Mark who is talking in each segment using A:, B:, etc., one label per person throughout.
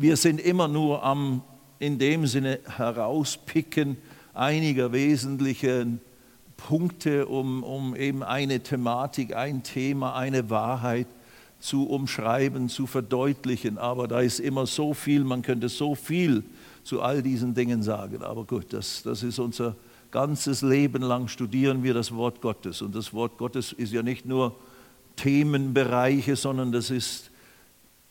A: Wir sind immer nur am, in dem Sinne, herauspicken einiger wesentlichen Punkte, um, um eben eine Thematik, ein Thema, eine Wahrheit zu umschreiben, zu verdeutlichen. Aber da ist immer so viel, man könnte so viel zu all diesen Dingen sagen. Aber gut, das, das ist unser ganzes Leben lang studieren wir das Wort Gottes. Und das Wort Gottes ist ja nicht nur Themenbereiche, sondern das ist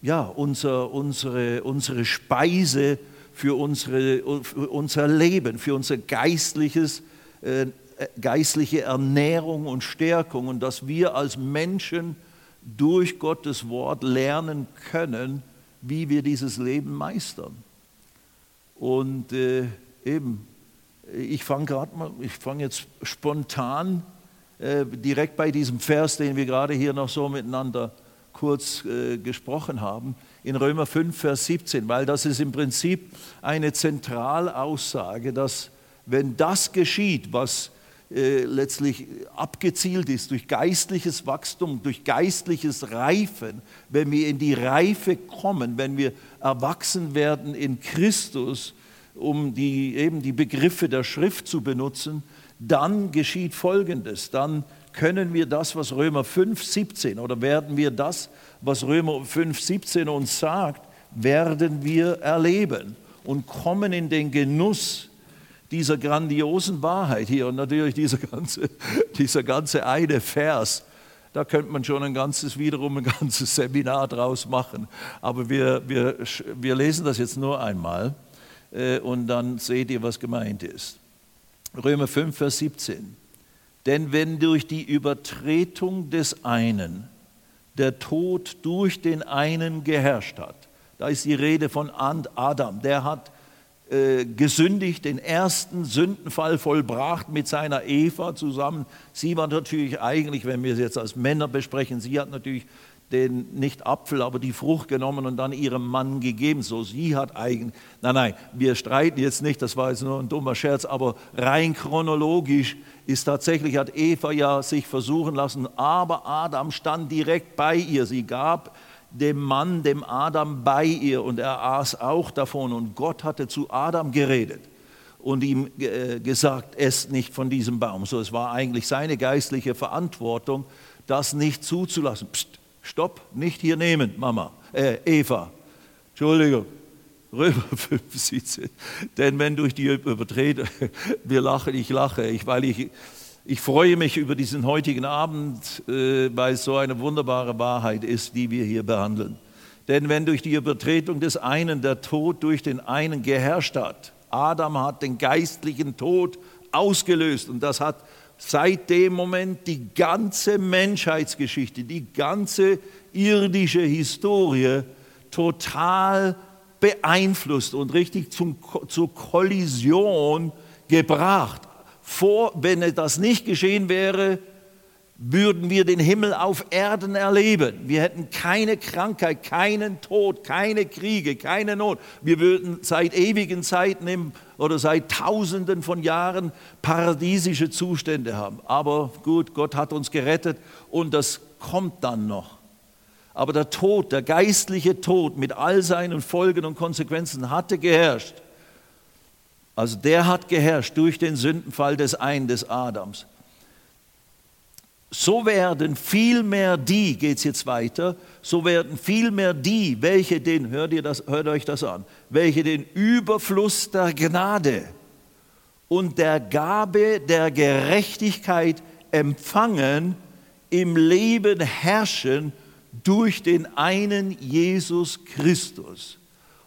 A: ja, unser, unsere, unsere Speise für, unsere, für unser Leben, für unser geistliches, äh, geistliche Ernährung und Stärkung und dass wir als Menschen durch Gottes Wort lernen können, wie wir dieses Leben meistern. Und äh, eben, ich fange gerade mal, ich fange jetzt spontan äh, direkt bei diesem Vers, den wir gerade hier noch so miteinander kurz äh, gesprochen haben, in Römer 5, Vers 17, weil das ist im Prinzip eine Zentralaussage, dass wenn das geschieht, was äh, letztlich abgezielt ist durch geistliches Wachstum, durch geistliches Reifen, wenn wir in die Reife kommen, wenn wir erwachsen werden in Christus, um die, eben die Begriffe der Schrift zu benutzen, dann geschieht Folgendes. Dann können wir das, was Römer 5, 17 oder werden wir das, was Römer 5, 17 uns sagt, werden wir erleben und kommen in den Genuss dieser grandiosen Wahrheit hier und natürlich dieser ganze, dieser ganze eine Vers, da könnte man schon ein ganzes, wiederum ein ganzes Seminar draus machen. Aber wir, wir, wir lesen das jetzt nur einmal äh, und dann seht ihr, was gemeint ist. Römer 5, Vers 17. Denn wenn durch die Übertretung des einen der Tod durch den einen geherrscht hat, da ist die Rede von Adam, der hat äh, gesündigt, den ersten Sündenfall vollbracht mit seiner Eva zusammen. Sie war natürlich eigentlich, wenn wir es jetzt als Männer besprechen, sie hat natürlich den nicht Apfel, aber die Frucht genommen und dann ihrem Mann gegeben. So, sie hat eigentlich, nein, nein, wir streiten jetzt nicht, das war jetzt nur ein dummer Scherz, aber rein chronologisch ist tatsächlich, hat Eva ja sich versuchen lassen, aber Adam stand direkt bei ihr. Sie gab dem Mann, dem Adam bei ihr und er aß auch davon und Gott hatte zu Adam geredet und ihm äh, gesagt, esst nicht von diesem Baum. So, es war eigentlich seine geistliche Verantwortung, das nicht zuzulassen. Psst, stopp, nicht hier nehmen, Mama, äh, Eva. Entschuldigung, Römer 5, 17. Denn wenn durch die Übertretung, wir lachen, ich lache, ich, weil ich ich freue mich über diesen heutigen Abend, äh, weil es so eine wunderbare Wahrheit ist, die wir hier behandeln. Denn wenn durch die Übertretung des einen der Tod durch den einen geherrscht hat, Adam hat den geistlichen Tod ausgelöst und das hat seit dem Moment die ganze Menschheitsgeschichte, die ganze irdische Historie total beeinflusst und richtig zum, zur Kollision gebracht. Vor, wenn das nicht geschehen wäre, würden wir den Himmel auf Erden erleben. Wir hätten keine Krankheit, keinen Tod, keine Kriege, keine Not. Wir würden seit ewigen Zeiten oder seit Tausenden von Jahren paradiesische Zustände haben. Aber gut, Gott hat uns gerettet und das kommt dann noch. Aber der Tod, der geistliche Tod mit all seinen Folgen und Konsequenzen hatte geherrscht. Also der hat geherrscht durch den Sündenfall des einen, des Adams. So werden vielmehr die, geht es jetzt weiter, so werden vielmehr die, welche den, hört, ihr das, hört euch das an, welche den Überfluss der Gnade und der Gabe der Gerechtigkeit empfangen, im Leben herrschen durch den einen Jesus Christus.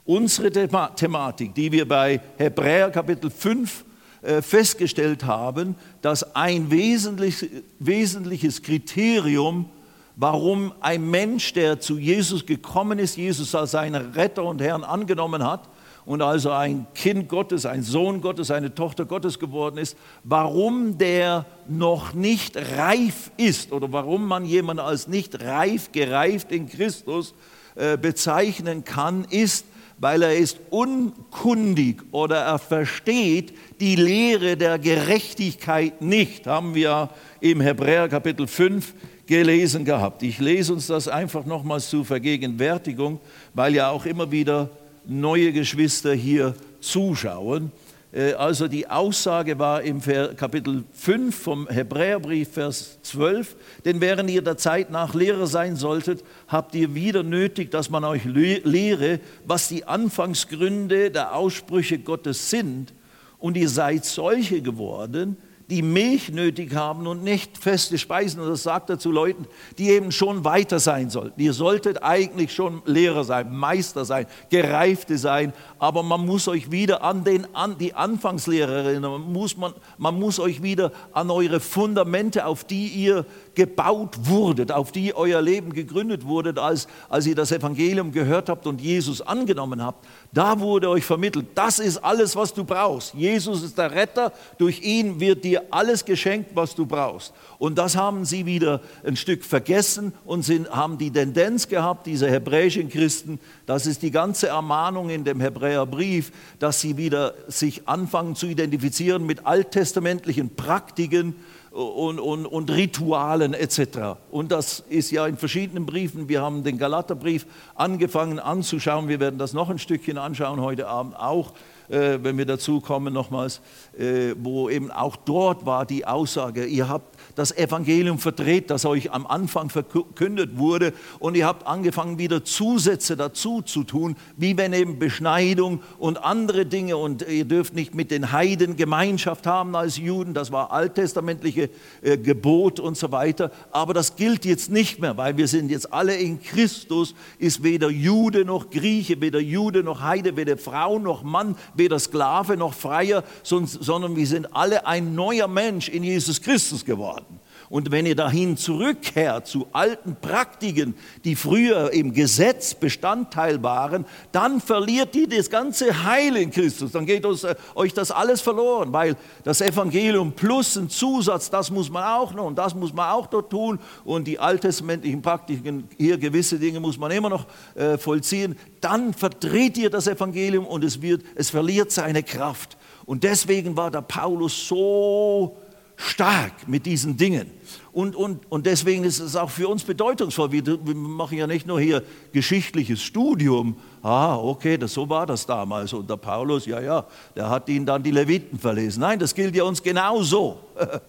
A: Unsere Thematik, die wir bei Hebräer Kapitel 5 äh, festgestellt haben, dass ein wesentliches Kriterium, warum ein Mensch, der zu Jesus gekommen ist, Jesus als seinen Retter und Herrn angenommen hat und also ein Kind Gottes, ein Sohn Gottes, eine Tochter Gottes geworden ist, warum der noch nicht reif ist oder warum man jemanden als nicht reif, gereift in Christus äh, bezeichnen kann, ist, weil er ist unkundig oder er versteht die Lehre der Gerechtigkeit nicht, haben wir im Hebräer Kapitel 5 gelesen gehabt. Ich lese uns das einfach nochmals zur Vergegenwärtigung, weil ja auch immer wieder neue Geschwister hier zuschauen. Äh, also die Aussage war im Kapitel 5 vom Hebräerbrief, Vers 12, denn während ihr der Zeit nach Lehrer sein solltet, habt ihr wieder nötig, dass man euch lehre, was die Anfangsgründe der Aussprüche Gottes sind. Und ihr seid solche geworden, die Milch nötig haben und nicht feste Speisen. Und das sagt er zu Leuten, die eben schon weiter sein sollten. Ihr solltet eigentlich schon Lehrer sein, Meister sein, Gereifte sein, aber man muss euch wieder an, den, an die Anfangslehre erinnern. Man muss, man, man muss euch wieder an eure Fundamente, auf die ihr gebaut wurdet, auf die euer Leben gegründet wurde, als, als ihr das Evangelium gehört habt und Jesus angenommen habt. Da wurde euch vermittelt, das ist alles, was du brauchst. Jesus ist der Retter, durch ihn wird dir alles geschenkt, was du brauchst. Und das haben sie wieder ein Stück vergessen und sind, haben die Tendenz gehabt, diese hebräischen Christen, das ist die ganze Ermahnung in dem Hebräerbrief, dass sie wieder sich anfangen zu identifizieren mit alttestamentlichen Praktiken, und, und, und Ritualen etc. Und das ist ja in verschiedenen Briefen. Wir haben den Galaterbrief angefangen anzuschauen. Wir werden das noch ein Stückchen anschauen heute Abend auch, äh, wenn wir dazu kommen nochmals, äh, wo eben auch dort war die Aussage, ihr habt das Evangelium verdreht, das euch am Anfang verkündet wurde. Und ihr habt angefangen, wieder Zusätze dazu zu tun, wie wenn eben Beschneidung und andere Dinge. Und ihr dürft nicht mit den Heiden Gemeinschaft haben als Juden. Das war alttestamentliche äh, Gebot und so weiter. Aber das gilt jetzt nicht mehr, weil wir sind jetzt alle in Christus, ist weder Jude noch Grieche, weder Jude noch Heide, weder Frau noch Mann, weder Sklave noch Freier, sondern wir sind alle ein neuer Mensch in Jesus Christus geworden. Und wenn ihr dahin zurückkehrt zu alten Praktiken, die früher im Gesetz Bestandteil waren, dann verliert ihr das ganze Heil in Christus. Dann geht äh, euch das alles verloren, weil das Evangelium plus ein Zusatz, das muss man auch noch und das muss man auch dort tun. Und die alttestamentlichen Praktiken, hier gewisse Dinge muss man immer noch äh, vollziehen. Dann verdreht ihr das Evangelium und es, wird, es verliert seine Kraft. Und deswegen war der Paulus so stark mit diesen Dingen. Und, und, und deswegen ist es auch für uns bedeutungsvoll. Wir, wir machen ja nicht nur hier geschichtliches Studium. Ah, okay, das, so war das damals. Und der Paulus, ja, ja, der hat ihnen dann die Leviten verlesen. Nein, das gilt ja uns genauso.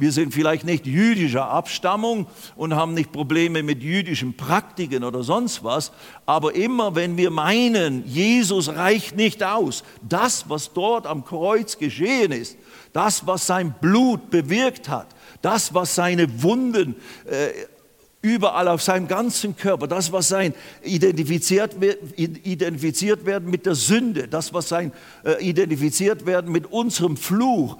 A: Wir sind vielleicht nicht jüdischer Abstammung und haben nicht Probleme mit jüdischen Praktiken oder sonst was, aber immer wenn wir meinen, Jesus reicht nicht aus, das, was dort am Kreuz geschehen ist, das, was sein Blut bewirkt hat, das, was seine Wunden äh, überall auf seinem ganzen Körper, das, was sein identifiziert, identifiziert werden mit der Sünde, das, was sein äh, identifiziert werden mit unserem Fluch,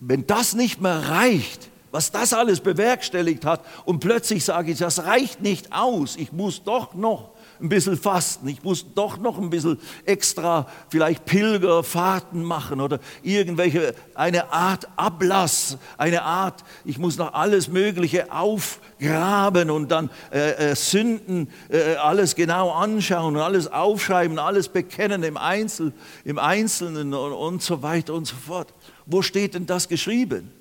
A: wenn das nicht mehr reicht, was das alles bewerkstelligt hat und plötzlich sage ich, das reicht nicht aus, ich muss doch noch ein bisschen fasten, ich muss doch noch ein bisschen extra vielleicht Pilgerfahrten machen oder irgendwelche, eine Art Ablass, eine Art, ich muss noch alles Mögliche aufgraben und dann äh, äh, Sünden, äh, alles genau anschauen und alles aufschreiben, alles bekennen im, Einzel, im Einzelnen und, und so weiter und so fort. Wo steht denn das geschrieben?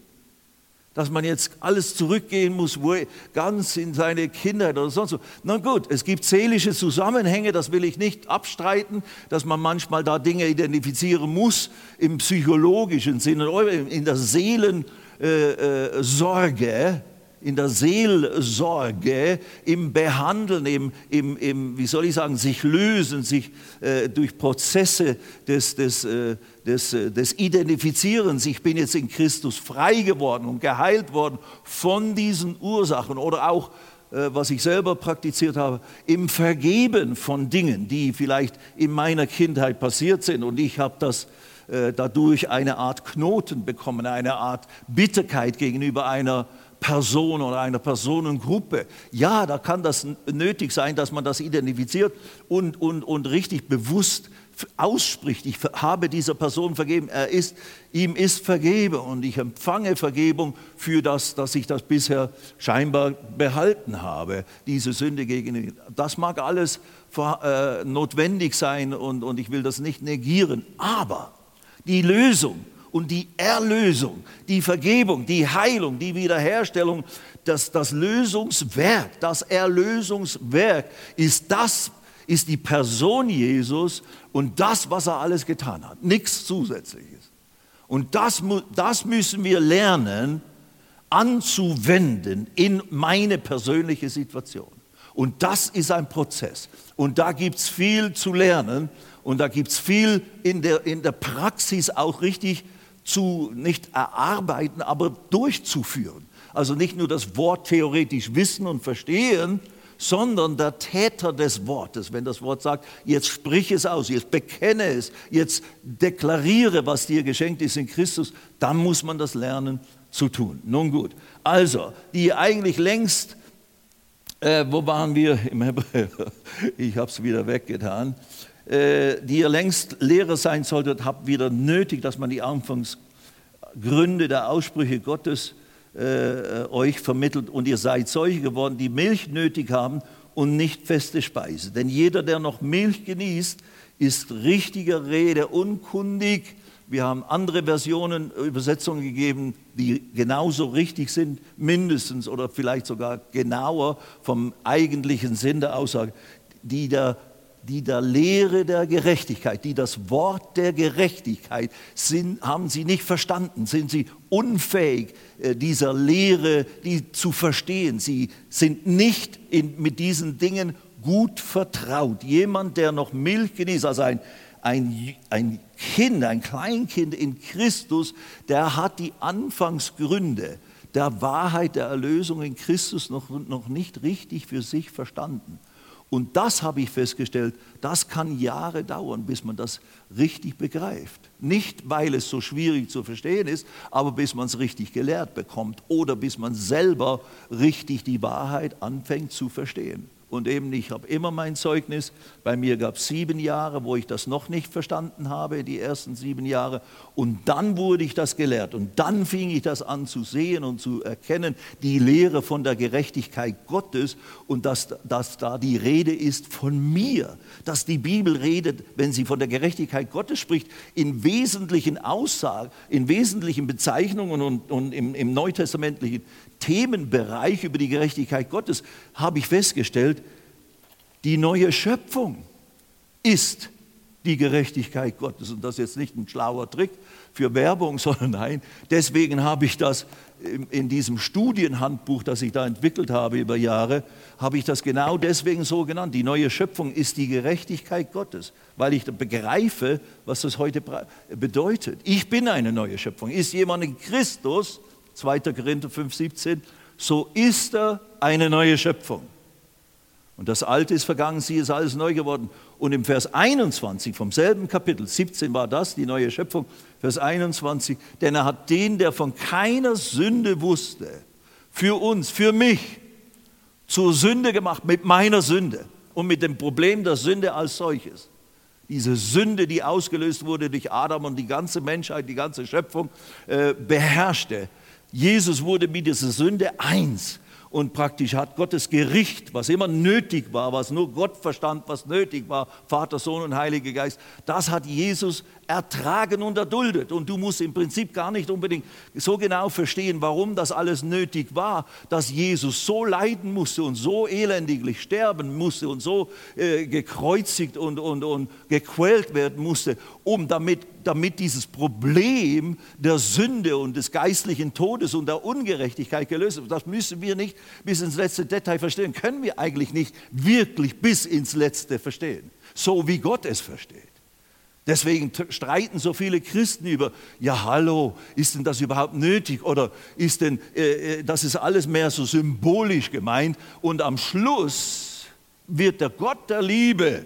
A: Dass man jetzt alles zurückgehen muss, wo ganz in seine Kindheit oder sonst so. Na gut, es gibt seelische Zusammenhänge, das will ich nicht abstreiten, dass man manchmal da Dinge identifizieren muss im psychologischen Sinne, in der Seelensorge. Äh, äh, in der Seelsorge, im Behandeln, im, im, im, wie soll ich sagen, sich lösen, sich äh, durch Prozesse des, des, äh, des, äh, des Identifizierens, ich bin jetzt in Christus frei geworden und geheilt worden von diesen Ursachen oder auch, äh, was ich selber praktiziert habe, im Vergeben von Dingen, die vielleicht in meiner Kindheit passiert sind. Und ich habe das äh, dadurch eine Art Knoten bekommen, eine Art Bitterkeit gegenüber einer Person oder einer Personengruppe. Ja, da kann das nötig sein, dass man das identifiziert und, und, und richtig bewusst ausspricht. Ich habe dieser Person vergeben. Er ist, ihm ist vergeben und ich empfange Vergebung für das, dass ich das bisher scheinbar behalten habe, diese Sünde gegen ihn. Das mag alles äh, notwendig sein und, und ich will das nicht negieren. Aber die Lösung und die Erlösung, die Vergebung, die Heilung, die Wiederherstellung, das, das Lösungswerk, das Erlösungswerk ist das, ist die Person Jesus und das, was er alles getan hat. Nichts Zusätzliches. Und das, das müssen wir lernen anzuwenden in meine persönliche Situation. Und das ist ein Prozess. Und da gibt es viel zu lernen und da gibt es viel in der, in der Praxis auch richtig zu, nicht erarbeiten, aber durchzuführen. Also nicht nur das Wort theoretisch wissen und verstehen, sondern der Täter des Wortes, wenn das Wort sagt, jetzt sprich es aus, jetzt bekenne es, jetzt deklariere, was dir geschenkt ist in Christus, dann muss man das lernen zu tun. Nun gut, also, die eigentlich längst, äh, wo waren wir im Hebräer? Ich habe es wieder weggetan. Äh, die ihr längst Lehrer sein solltet, habt wieder nötig, dass man die Anfangsgründe der Aussprüche Gottes äh, euch vermittelt und ihr seid solche geworden, die Milch nötig haben und nicht feste Speise. Denn jeder, der noch Milch genießt, ist richtiger Rede unkundig. Wir haben andere Versionen, Übersetzungen gegeben, die genauso richtig sind, mindestens oder vielleicht sogar genauer vom eigentlichen Sinn der Aussage, die der die der Lehre der Gerechtigkeit, die das Wort der Gerechtigkeit sind, haben sie nicht verstanden, sind sie unfähig, äh, dieser Lehre die zu verstehen. Sie sind nicht in, mit diesen Dingen gut vertraut. Jemand, der noch Milch genießt, also ein, ein, ein Kind, ein Kleinkind in Christus, der hat die Anfangsgründe der Wahrheit der Erlösung in Christus noch, noch nicht richtig für sich verstanden. Und das habe ich festgestellt, das kann Jahre dauern, bis man das richtig begreift. Nicht, weil es so schwierig zu verstehen ist, aber bis man es richtig gelehrt bekommt oder bis man selber richtig die Wahrheit anfängt zu verstehen und eben ich habe immer mein Zeugnis. Bei mir gab es sieben Jahre, wo ich das noch nicht verstanden habe, die ersten sieben Jahre. Und dann wurde ich das gelehrt und dann fing ich das an zu sehen und zu erkennen, die Lehre von der Gerechtigkeit Gottes und dass, dass da die Rede ist von mir, dass die Bibel redet, wenn sie von der Gerechtigkeit Gottes spricht, in wesentlichen Aussagen, in wesentlichen Bezeichnungen und, und im, im neutestamentlichen Themenbereich über die Gerechtigkeit Gottes habe ich festgestellt, die neue Schöpfung ist die Gerechtigkeit Gottes. Und das ist jetzt nicht ein schlauer Trick für Werbung, sondern nein, deswegen habe ich das in diesem Studienhandbuch, das ich da entwickelt habe über Jahre, habe ich das genau deswegen so genannt. Die neue Schöpfung ist die Gerechtigkeit Gottes, weil ich begreife, was das heute bedeutet. Ich bin eine neue Schöpfung. Ist jemand in Christus, 2. Korinther 5, 17, so ist er eine neue Schöpfung. Und das Alte ist vergangen, sie ist alles neu geworden. Und im Vers 21 vom selben Kapitel, 17 war das, die neue Schöpfung, Vers 21, denn er hat den, der von keiner Sünde wusste, für uns, für mich, zur Sünde gemacht mit meiner Sünde und mit dem Problem der Sünde als solches. Diese Sünde, die ausgelöst wurde durch Adam und die ganze Menschheit, die ganze Schöpfung äh, beherrschte. Jesus wurde mit dieser Sünde eins. Und praktisch hat Gottes Gericht, was immer nötig war, was nur Gott verstand, was nötig war, Vater, Sohn und Heiliger Geist, das hat Jesus ertragen und erduldet. Und du musst im Prinzip gar nicht unbedingt so genau verstehen, warum das alles nötig war, dass Jesus so leiden musste und so elendiglich sterben musste und so äh, gekreuzigt und, und, und gequält werden musste, um damit, damit dieses Problem der Sünde und des geistlichen Todes und der Ungerechtigkeit gelöst wird. Das müssen wir nicht bis ins letzte Detail verstehen, können wir eigentlich nicht wirklich bis ins letzte verstehen, so wie Gott es versteht. Deswegen streiten so viele Christen über, ja hallo, ist denn das überhaupt nötig oder ist denn, äh, äh, das ist alles mehr so symbolisch gemeint und am Schluss wird der Gott der Liebe,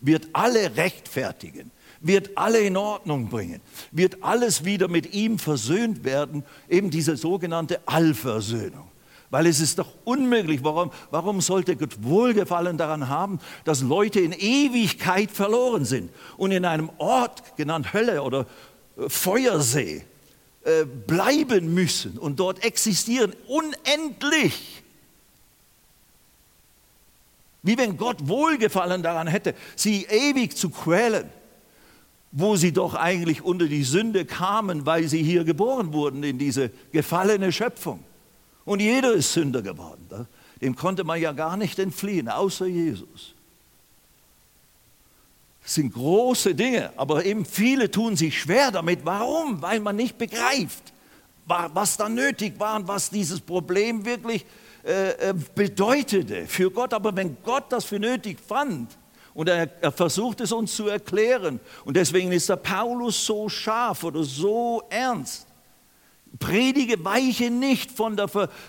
A: wird alle rechtfertigen, wird alle in Ordnung bringen, wird alles wieder mit ihm versöhnt werden, eben diese sogenannte Allversöhnung. Weil es ist doch unmöglich, warum, warum sollte Gott Wohlgefallen daran haben, dass Leute in Ewigkeit verloren sind und in einem Ort, genannt Hölle oder äh, Feuersee, äh, bleiben müssen und dort existieren, unendlich. Wie wenn Gott Wohlgefallen daran hätte, sie ewig zu quälen, wo sie doch eigentlich unter die Sünde kamen, weil sie hier geboren wurden in diese gefallene Schöpfung. Und jeder ist Sünder geworden. Dem konnte man ja gar nicht entfliehen, außer Jesus. sind große Dinge, aber eben viele tun sich schwer damit. Warum? Weil man nicht begreift, was da nötig war und was dieses Problem wirklich äh, äh, bedeutete für Gott. Aber wenn Gott das für nötig fand, und er, er, versucht es uns zu erklären. Und deswegen ist der Paulus so scharf oder so ernst. Predige, weiche nicht von der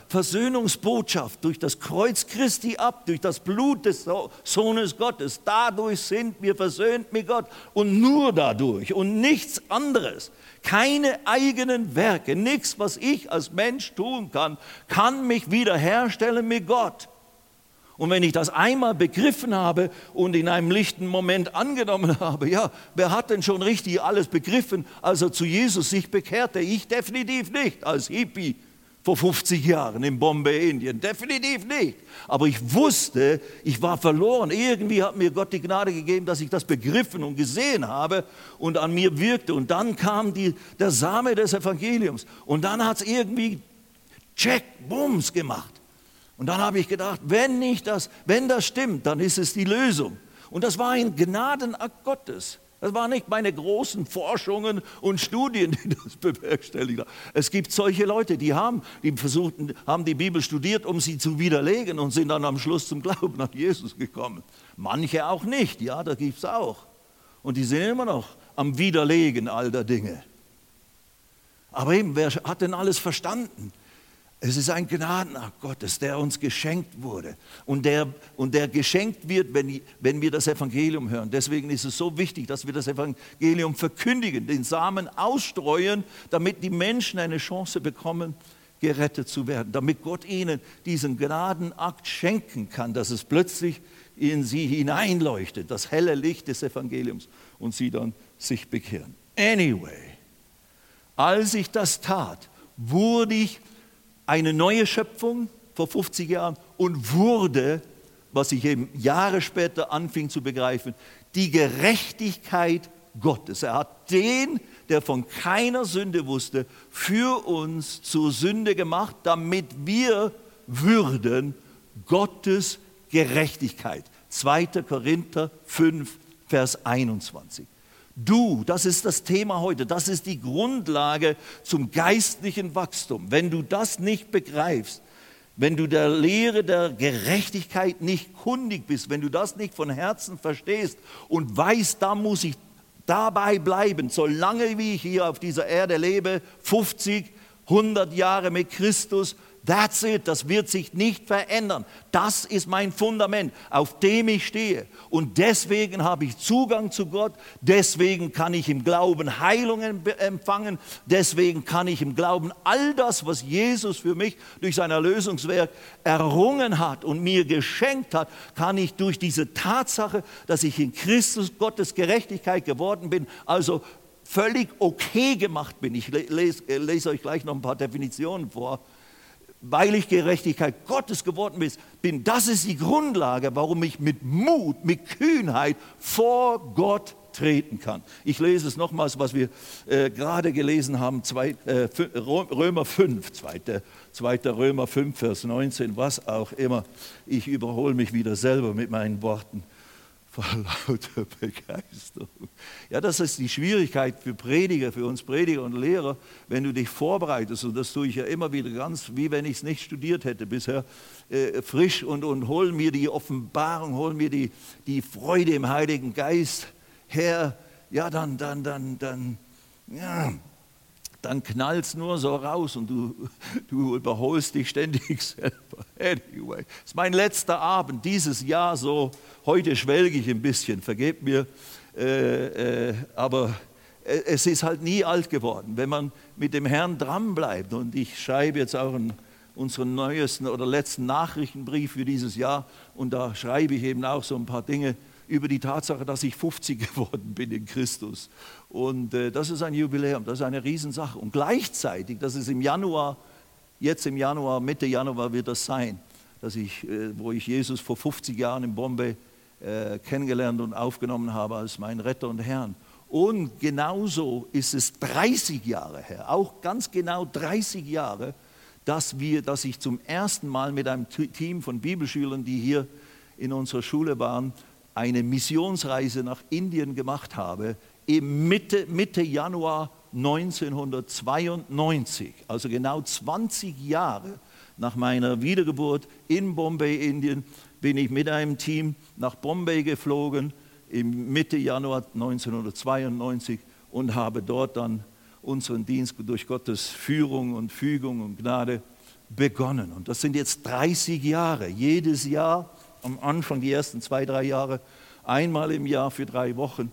A: Versöhnungsbotschaft durch das Kreuz Christi ab, durch das Blut des Sohnes Gottes. Dadurch sind wir versöhnt mit Gott und nur dadurch und nichts anderes. Keine eigenen Werke, nichts, was ich als Mensch tun kann, kann mich wiederherstellen mit Gott. Und wenn ich das einmal begriffen habe und in einem lichten Moment angenommen habe, ja, wer hat denn schon richtig alles begriffen, als er zu Jesus sich bekehrte? Ich definitiv nicht als Hippie vor 50 Jahren in Bombay, Indien. Definitiv nicht. Aber ich wusste, ich war verloren. Irgendwie hat mir Gott die Gnade gegeben, dass ich das begriffen und gesehen habe und an mir wirkte. Und dann kam die, der Same des Evangeliums. Und dann hat es irgendwie Check, Bums gemacht. Und dann habe ich gedacht, wenn nicht das, wenn das stimmt, dann ist es die Lösung. Und das war ein Gnadenakt Gottes. Das waren nicht meine großen Forschungen und Studien, die das bewerkstelligt haben. Es gibt solche Leute, die haben, die versuchten, haben die Bibel studiert, um sie zu widerlegen und sind dann am Schluss zum Glauben an Jesus gekommen. Manche auch nicht, ja, da gibt es auch. Und die sind immer noch am Widerlegen all der Dinge. Aber eben, wer hat denn alles verstanden? Es ist ein Gnadenakt Gottes, der uns geschenkt wurde und der, und der geschenkt wird, wenn, wenn wir das Evangelium hören. Deswegen ist es so wichtig, dass wir das Evangelium verkündigen, den Samen ausstreuen, damit die Menschen eine Chance bekommen, gerettet zu werden, damit Gott ihnen diesen Gnadenakt schenken kann, dass es plötzlich in sie hineinleuchtet, das helle Licht des Evangeliums und sie dann sich bekehren. Anyway, als ich das tat, wurde ich eine neue Schöpfung vor 50 Jahren und wurde, was ich eben Jahre später anfing zu begreifen, die Gerechtigkeit Gottes. Er hat den, der von keiner Sünde wusste, für uns zur Sünde gemacht, damit wir würden Gottes Gerechtigkeit. 2. Korinther 5, Vers 21. Du, das ist das Thema heute, das ist die Grundlage zum geistlichen Wachstum. Wenn du das nicht begreifst, wenn du der Lehre der Gerechtigkeit nicht kundig bist, wenn du das nicht von Herzen verstehst und weißt, da muss ich dabei bleiben, solange wie ich hier auf dieser Erde lebe, 50, 100 Jahre mit Christus, That's it, das wird sich nicht verändern. Das ist mein Fundament, auf dem ich stehe. Und deswegen habe ich Zugang zu Gott, deswegen kann ich im Glauben Heilungen empfangen, deswegen kann ich im Glauben all das, was Jesus für mich durch sein Erlösungswerk errungen hat und mir geschenkt hat, kann ich durch diese Tatsache, dass ich in Christus Gottes Gerechtigkeit geworden bin, also völlig okay gemacht bin. Ich lese, lese euch gleich noch ein paar Definitionen vor weil ich Gerechtigkeit Gottes geworden bin. Das ist die Grundlage, warum ich mit Mut, mit Kühnheit vor Gott treten kann. Ich lese es nochmals, was wir äh, gerade gelesen haben, zwei, äh, Römer 5, 2. 2. Römer 5, Vers 19, was auch immer. Ich überhole mich wieder selber mit meinen Worten vor lauter Begeisterung. Ja, das ist die Schwierigkeit für Prediger, für uns Prediger und Lehrer, wenn du dich vorbereitest, und das tue ich ja immer wieder ganz, wie wenn ich es nicht studiert hätte bisher, äh, frisch und, und hol mir die Offenbarung, hol mir die, die Freude im Heiligen Geist her, ja, dann, dann, dann, dann, ja, dann knallt es nur so raus und du, du überholst dich ständig selber. Anyway, es ist mein letzter Abend dieses Jahr so. Heute schwelge ich ein bisschen, vergebt mir. Äh, äh, aber es ist halt nie alt geworden. Wenn man mit dem Herrn dranbleibt, und ich schreibe jetzt auch einen, unseren neuesten oder letzten Nachrichtenbrief für dieses Jahr, und da schreibe ich eben auch so ein paar Dinge über die Tatsache, dass ich 50 geworden bin in Christus. Und äh, das ist ein Jubiläum, das ist eine Riesensache. Und gleichzeitig, das ist im Januar, jetzt im Januar, Mitte Januar wird das sein, dass ich, äh, wo ich Jesus vor 50 Jahren in Bombay äh, kennengelernt und aufgenommen habe als mein Retter und Herrn. Und genauso ist es 30 Jahre her, auch ganz genau 30 Jahre, dass, wir, dass ich zum ersten Mal mit einem Team von Bibelschülern, die hier in unserer Schule waren, eine Missionsreise nach Indien gemacht habe, im Mitte, Mitte Januar 1992, also genau 20 Jahre nach meiner Wiedergeburt in Bombay, Indien, bin ich mit einem Team nach Bombay geflogen im Mitte Januar 1992 und habe dort dann unseren Dienst durch Gottes Führung und Fügung und Gnade begonnen. Und das sind jetzt 30 Jahre. Jedes Jahr, am Anfang die ersten zwei, drei Jahre, einmal im Jahr für drei Wochen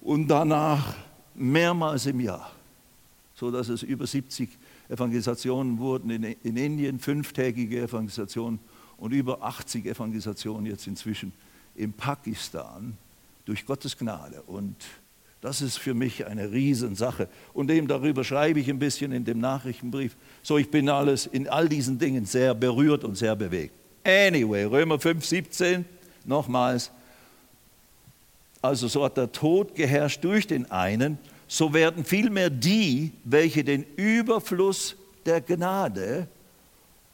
A: und danach mehrmals im Jahr, sodass es über 70 Evangelisationen wurden in, in Indien, fünftägige Evangelisationen und über 80 Evangelisationen jetzt inzwischen in Pakistan durch Gottes Gnade. Und das ist für mich eine Riesensache. Und eben darüber schreibe ich ein bisschen in dem Nachrichtenbrief. So, ich bin alles in all diesen Dingen sehr berührt und sehr bewegt. Anyway, Römer 5, 17, nochmals. Also so hat der Tod geherrscht durch den einen, so werden vielmehr die, welche den Überfluss der Gnade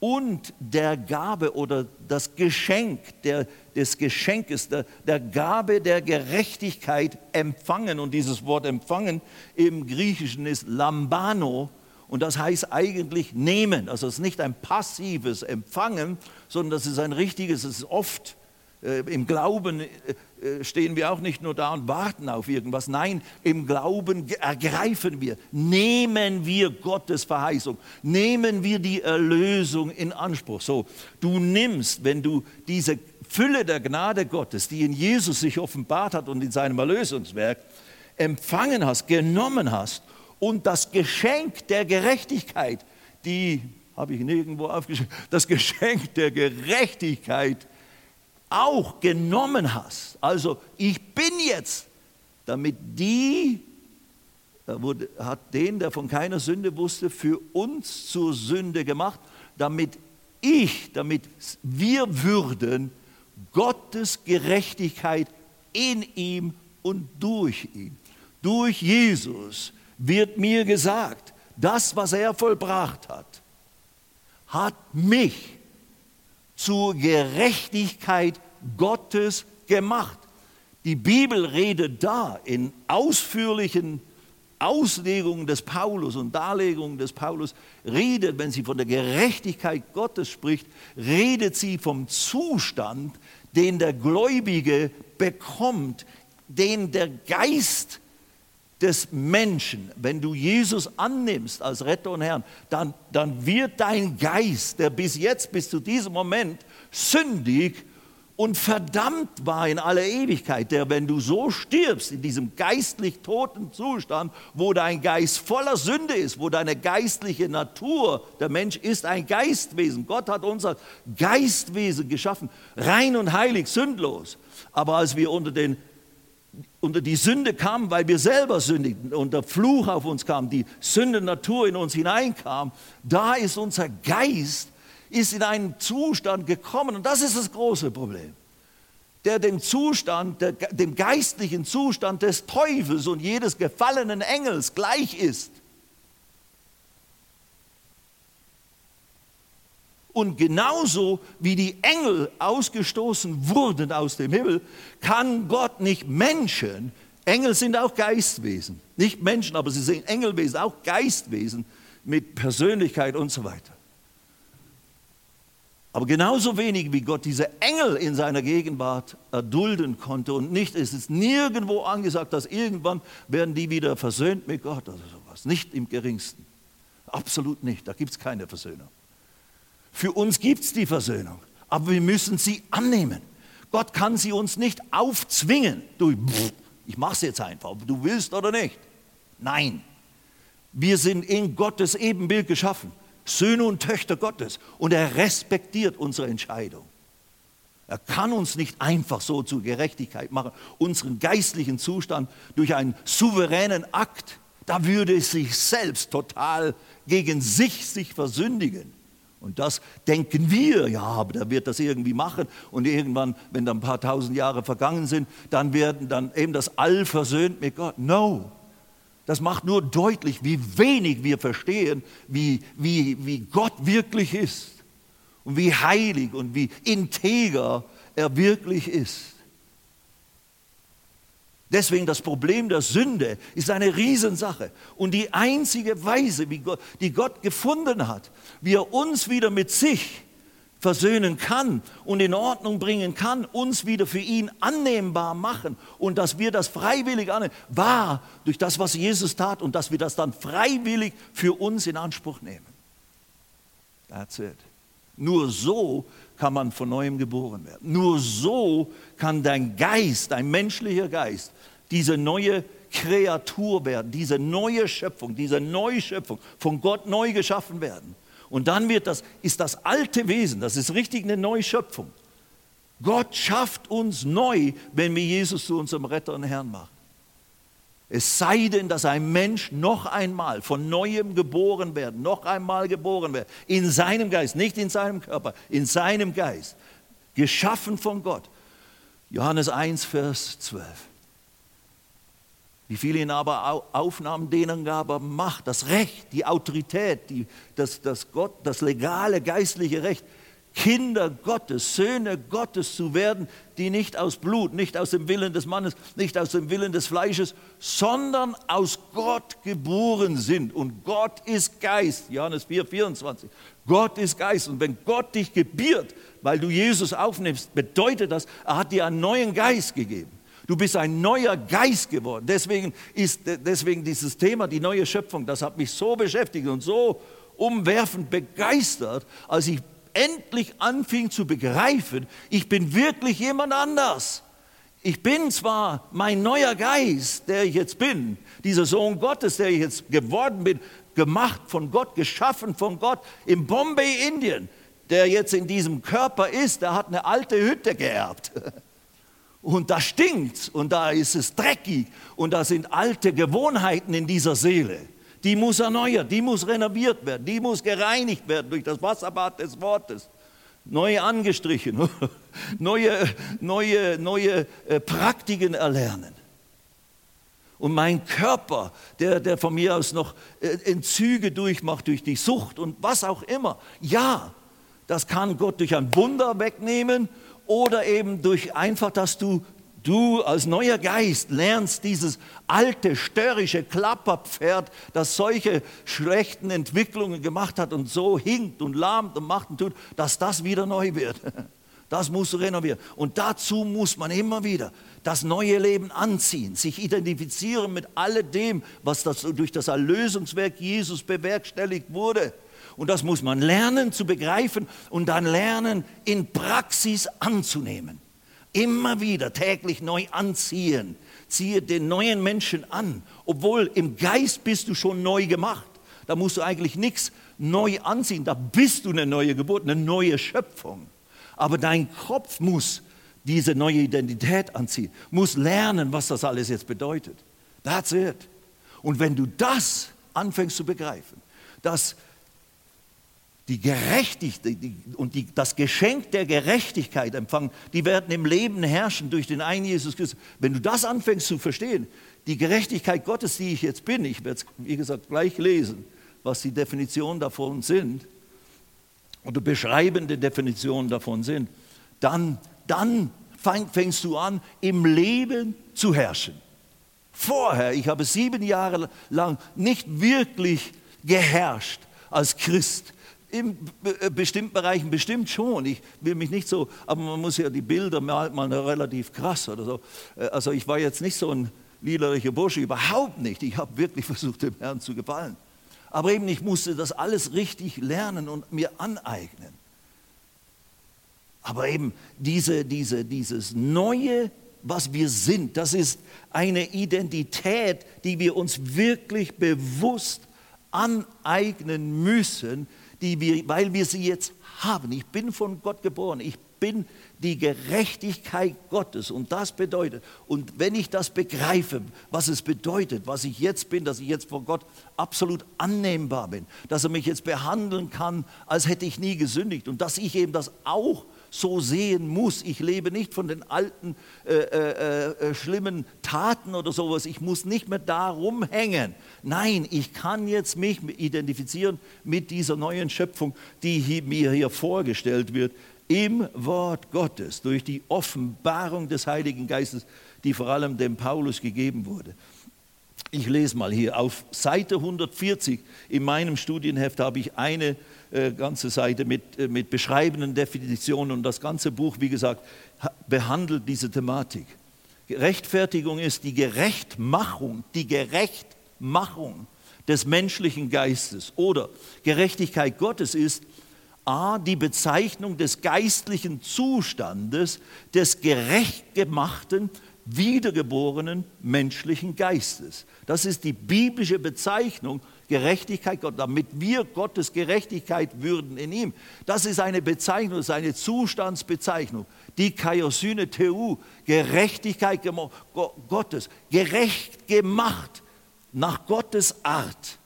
A: und der Gabe oder das Geschenk der, des Geschenkes, der, der Gabe der Gerechtigkeit empfangen. Und dieses Wort empfangen im Griechischen ist lambano und das heißt eigentlich nehmen. Also es ist nicht ein passives Empfangen, sondern das ist ein richtiges, es ist oft äh, im Glauben äh, äh, stehen wir auch nicht nur da und warten auf irgendwas. Nein, im Glauben ergreifen wir, nehmen wir Gottes Verheißung, nehmen wir die Erlösung in Anspruch. So, du nimmst, wenn du diese Fülle der Gnade Gottes, die in Jesus sich offenbart hat und in seinem Erlösungswerk, empfangen hast, genommen hast und das Geschenk der Gerechtigkeit, die habe ich nirgendwo aufgeschrieben, das Geschenk der Gerechtigkeit auch genommen hast. Also ich bin jetzt, damit die, wurde, hat den, der von keiner Sünde wusste, für uns zur Sünde gemacht, damit ich, damit wir würden Gottes Gerechtigkeit in ihm und durch ihn. Durch Jesus wird mir gesagt, das, was er vollbracht hat, hat mich zur Gerechtigkeit Gottes gemacht. Die Bibel redet da in ausführlichen Auslegungen des Paulus und Darlegungen des Paulus, redet, wenn sie von der Gerechtigkeit Gottes spricht, redet sie vom Zustand, den der Gläubige bekommt, den der Geist des Menschen, wenn du Jesus annimmst als Retter und Herrn, dann, dann wird dein Geist, der bis jetzt, bis zu diesem Moment sündig und verdammt war in aller Ewigkeit, der, wenn du so stirbst, in diesem geistlich toten Zustand, wo dein Geist voller Sünde ist, wo deine geistliche Natur, der Mensch ist ein Geistwesen. Gott hat unser Geistwesen geschaffen, rein und heilig, sündlos. Aber als wir unter den unter die Sünde kamen, weil wir selber sündigten und der Fluch auf uns kam, die Sündennatur in uns hineinkam, da ist unser Geist ist in einen Zustand gekommen und das ist das große Problem, der dem Zustand, der, dem geistlichen Zustand des Teufels und jedes gefallenen Engels gleich ist. Und genauso wie die Engel ausgestoßen wurden aus dem Himmel, kann Gott nicht Menschen, Engel sind auch Geistwesen, nicht Menschen, aber sie sind Engelwesen, auch Geistwesen mit Persönlichkeit und so weiter. Aber genauso wenig wie Gott diese Engel in seiner Gegenwart erdulden konnte und nicht, es ist nirgendwo angesagt, dass irgendwann werden die wieder versöhnt mit Gott oder sowas. Nicht im geringsten. Absolut nicht. Da gibt es keine Versöhnung. Für uns gibt es die Versöhnung, aber wir müssen sie annehmen. Gott kann sie uns nicht aufzwingen. Du, ich mache es jetzt einfach, ob du willst oder nicht. Nein, wir sind in Gottes Ebenbild geschaffen, Söhne und Töchter Gottes, und er respektiert unsere Entscheidung. Er kann uns nicht einfach so zur Gerechtigkeit machen, unseren geistlichen Zustand durch einen souveränen Akt. Da würde es sich selbst total gegen sich sich versündigen. Und das denken wir, ja, aber der wird das irgendwie machen. Und irgendwann, wenn dann ein paar tausend Jahre vergangen sind, dann werden dann eben das All versöhnt mit Gott. No. Das macht nur deutlich, wie wenig wir verstehen, wie, wie, wie Gott wirklich ist. Und wie heilig und wie integer er wirklich ist. Deswegen das Problem der Sünde ist eine Riesensache. Und die einzige Weise, wie Gott, die Gott gefunden hat, wie er uns wieder mit sich versöhnen kann und in Ordnung bringen kann, uns wieder für ihn annehmbar machen und dass wir das freiwillig annehmen, war durch das, was Jesus tat und dass wir das dann freiwillig für uns in Anspruch nehmen. That's it. Nur so kann man von neuem geboren werden. Nur so kann dein Geist, dein menschlicher Geist, diese neue Kreatur werden, diese neue Schöpfung, diese Neuschöpfung von Gott neu geschaffen werden. Und dann wird das, ist das alte Wesen, das ist richtig eine Neuschöpfung. Gott schafft uns neu, wenn wir Jesus zu unserem Retter und Herrn machen. Es sei denn, dass ein Mensch noch einmal von neuem geboren wird, noch einmal geboren wird, in seinem Geist, nicht in seinem Körper, in seinem Geist, geschaffen von Gott. Johannes 1, Vers 12. Wie viele ihn aber aufnahmen, denen gab er Macht, das Recht, die Autorität, die, das, das, Gott, das legale geistliche Recht, Kinder Gottes, Söhne Gottes zu werden, die nicht aus Blut, nicht aus dem Willen des Mannes, nicht aus dem Willen des Fleisches, sondern aus Gott geboren sind. Und Gott ist Geist, Johannes 4, 24. Gott ist Geist. Und wenn Gott dich gebiert, weil du Jesus aufnimmst, bedeutet das, er hat dir einen neuen Geist gegeben. Du bist ein neuer Geist geworden. Deswegen ist deswegen dieses Thema, die neue Schöpfung, das hat mich so beschäftigt und so umwerfend begeistert, als ich endlich anfing zu begreifen, ich bin wirklich jemand anders. Ich bin zwar mein neuer Geist, der ich jetzt bin, dieser Sohn Gottes, der ich jetzt geworden bin, gemacht von Gott, geschaffen von Gott in Bombay, Indien, der jetzt in diesem Körper ist, der hat eine alte Hütte geerbt. Und da stinkt und da ist es dreckig und da sind alte Gewohnheiten in dieser Seele. Die muss erneuert, die muss renoviert werden, die muss gereinigt werden durch das Wasserbad des Wortes. Neu angestrichen, neue, neue, neue äh, Praktiken erlernen. Und mein Körper, der, der von mir aus noch äh, Entzüge durchmacht durch die Sucht und was auch immer, ja, das kann Gott durch ein Wunder wegnehmen oder eben durch einfach, dass du, du als neuer Geist lernst, dieses alte, störrische Klapperpferd, das solche schlechten Entwicklungen gemacht hat und so hinkt und lahmt und macht und tut, dass das wieder neu wird. Das musst du renovieren. Und dazu muss man immer wieder das neue Leben anziehen, sich identifizieren mit alledem, was das, durch das Erlösungswerk Jesus bewerkstelligt wurde. Und das muss man lernen zu begreifen und dann lernen, in Praxis anzunehmen. Immer wieder täglich neu anziehen. Ziehe den neuen Menschen an, obwohl im Geist bist du schon neu gemacht. Da musst du eigentlich nichts neu anziehen. Da bist du eine neue Geburt, eine neue Schöpfung. Aber dein Kopf muss diese neue Identität anziehen, muss lernen, was das alles jetzt bedeutet. That's it. Und wenn du das anfängst zu begreifen, dass die Gerechtigkeit und die, das Geschenk der Gerechtigkeit empfangen, die werden im Leben herrschen durch den einen Jesus Christus. Wenn du das anfängst zu verstehen, die Gerechtigkeit Gottes, die ich jetzt bin, ich werde es, wie gesagt, gleich lesen, was die Definitionen davon sind, oder beschreibende Definitionen davon sind, dann, dann fängst du an, im Leben zu herrschen. Vorher, ich habe sieben Jahre lang nicht wirklich geherrscht als Christ in äh, bestimmten Bereichen bestimmt schon. Ich will mich nicht so, aber man muss ja die Bilder malt man relativ krass oder so. Äh, also ich war jetzt nicht so ein liederlicher Bursche, überhaupt nicht. Ich habe wirklich versucht, dem Herrn zu gefallen. Aber eben, ich musste das alles richtig lernen und mir aneignen. Aber eben diese, diese, dieses Neue, was wir sind, das ist eine Identität, die wir uns wirklich bewusst aneignen müssen, die wir, weil wir sie jetzt haben. Ich bin von Gott geboren. Ich bin die Gerechtigkeit Gottes. Und das bedeutet, und wenn ich das begreife, was es bedeutet, was ich jetzt bin, dass ich jetzt vor Gott absolut annehmbar bin, dass er mich jetzt behandeln kann, als hätte ich nie gesündigt und dass ich eben das auch so sehen muss. Ich lebe nicht von den alten äh, äh, äh, schlimmen Taten oder sowas. Ich muss nicht mehr da rumhängen. Nein, ich kann jetzt mich identifizieren mit dieser neuen Schöpfung, die mir hier vorgestellt wird im Wort Gottes, durch die Offenbarung des Heiligen Geistes, die vor allem dem Paulus gegeben wurde. Ich lese mal hier, auf Seite 140 in meinem Studienheft habe ich eine äh, ganze Seite mit, äh, mit beschreibenden Definitionen. Und das ganze Buch, wie gesagt, behandelt diese Thematik. Rechtfertigung ist die Gerechtmachung, die Gerechtmachung des menschlichen Geistes. Oder Gerechtigkeit Gottes ist a die Bezeichnung des geistlichen Zustandes des gerecht gemachten wiedergeborenen menschlichen Geistes. Das ist die biblische Bezeichnung Gerechtigkeit Gott, damit wir Gottes Gerechtigkeit würden in ihm. Das ist eine Bezeichnung, das ist eine Zustandsbezeichnung. Die Kaiosyne Theou, Gerechtigkeit Gottes, gerecht gemacht nach Gottes Art.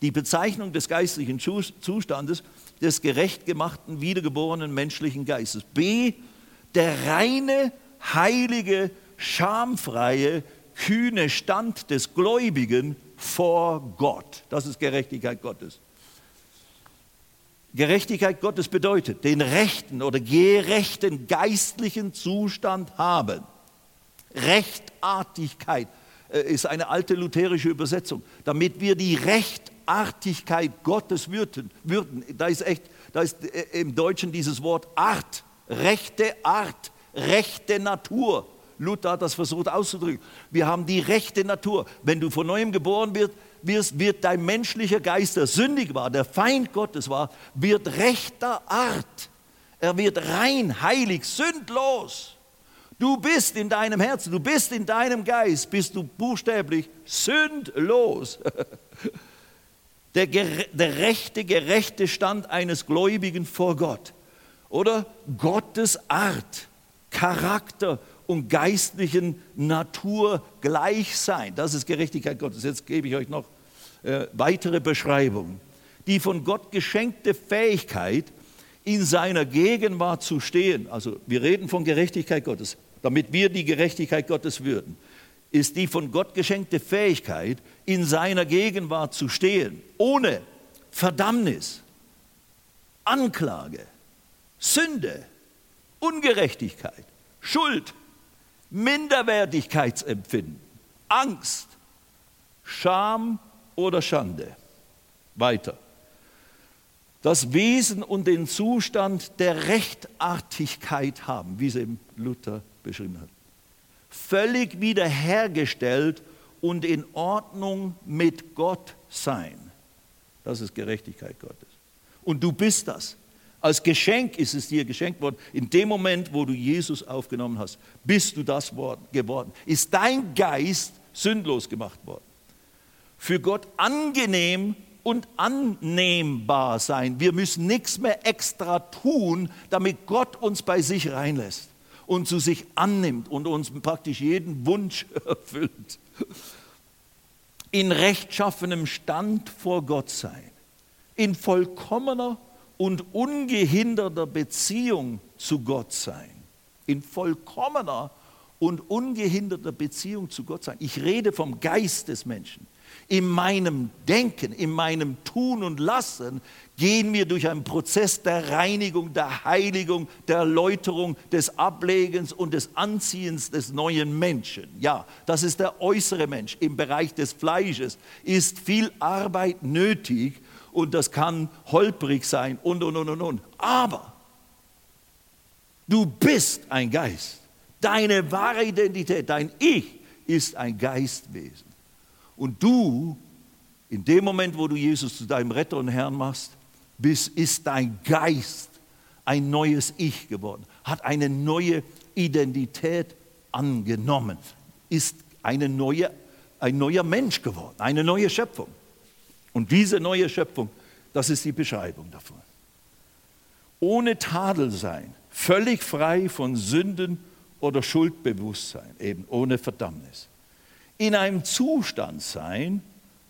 A: Die Bezeichnung des geistlichen Zustandes des gerecht gemachten, wiedergeborenen menschlichen Geistes. B, der reine, heilige, schamfreie, kühne Stand des Gläubigen vor Gott. Das ist Gerechtigkeit Gottes. Gerechtigkeit Gottes bedeutet, den rechten oder gerechten geistlichen Zustand haben. Rechtartigkeit äh, ist eine alte lutherische Übersetzung, damit wir die Rechtartigkeit Gottes würden. würden. Da ist echt, da ist äh, im Deutschen dieses Wort Art, rechte Art, rechte Natur. Luther hat das versucht auszudrücken. Wir haben die rechte Natur. Wenn du von neuem geboren wirst, wirst, wird dein menschlicher Geist, der sündig war, der Feind Gottes war, wird rechter Art. Er wird rein, heilig, sündlos. Du bist in deinem Herzen, du bist in deinem Geist, bist du buchstäblich sündlos. Der, der rechte, gerechte Stand eines Gläubigen vor Gott. Oder Gottes Art, Charakter und geistlichen Natur gleich sein. Das ist Gerechtigkeit Gottes. Jetzt gebe ich euch noch äh, weitere Beschreibungen. Die von Gott geschenkte Fähigkeit, in seiner Gegenwart zu stehen, also wir reden von Gerechtigkeit Gottes, damit wir die Gerechtigkeit Gottes würden, ist die von Gott geschenkte Fähigkeit, in seiner Gegenwart zu stehen, ohne Verdammnis, Anklage, Sünde, Ungerechtigkeit, Schuld, Minderwertigkeitsempfinden, Angst, Scham oder Schande. Weiter. Das Wesen und den Zustand der Rechtartigkeit haben, wie sie Luther beschrieben hat. Völlig wiederhergestellt und in Ordnung mit Gott sein. Das ist Gerechtigkeit Gottes. Und du bist das. Als Geschenk ist es dir geschenkt worden. In dem Moment, wo du Jesus aufgenommen hast, bist du das geworden. Ist dein Geist sündlos gemacht worden. Für Gott angenehm und annehmbar sein. Wir müssen nichts mehr extra tun, damit Gott uns bei sich reinlässt und zu sich annimmt und uns praktisch jeden Wunsch erfüllt. In rechtschaffenem Stand vor Gott sein. In vollkommener und ungehinderter Beziehung zu Gott sein. In vollkommener und ungehinderter Beziehung zu Gott sein. Ich rede vom Geist des Menschen. In meinem Denken, in meinem Tun und Lassen gehen wir durch einen Prozess der Reinigung, der Heiligung, der Erläuterung, des Ablegens und des Anziehens des neuen Menschen. Ja, das ist der äußere Mensch. Im Bereich des Fleisches ist viel Arbeit nötig, und das kann holprig sein und, und, und, und, und. Aber du bist ein Geist. Deine wahre Identität, dein Ich ist ein Geistwesen. Und du, in dem Moment, wo du Jesus zu deinem Retter und Herrn machst, bist, ist dein Geist ein neues Ich geworden, hat eine neue Identität angenommen, ist eine neue, ein neuer Mensch geworden, eine neue Schöpfung. Und diese neue Schöpfung, das ist die Beschreibung davon. Ohne Tadel sein, völlig frei von Sünden oder Schuldbewusstsein, eben ohne Verdammnis. In einem Zustand sein,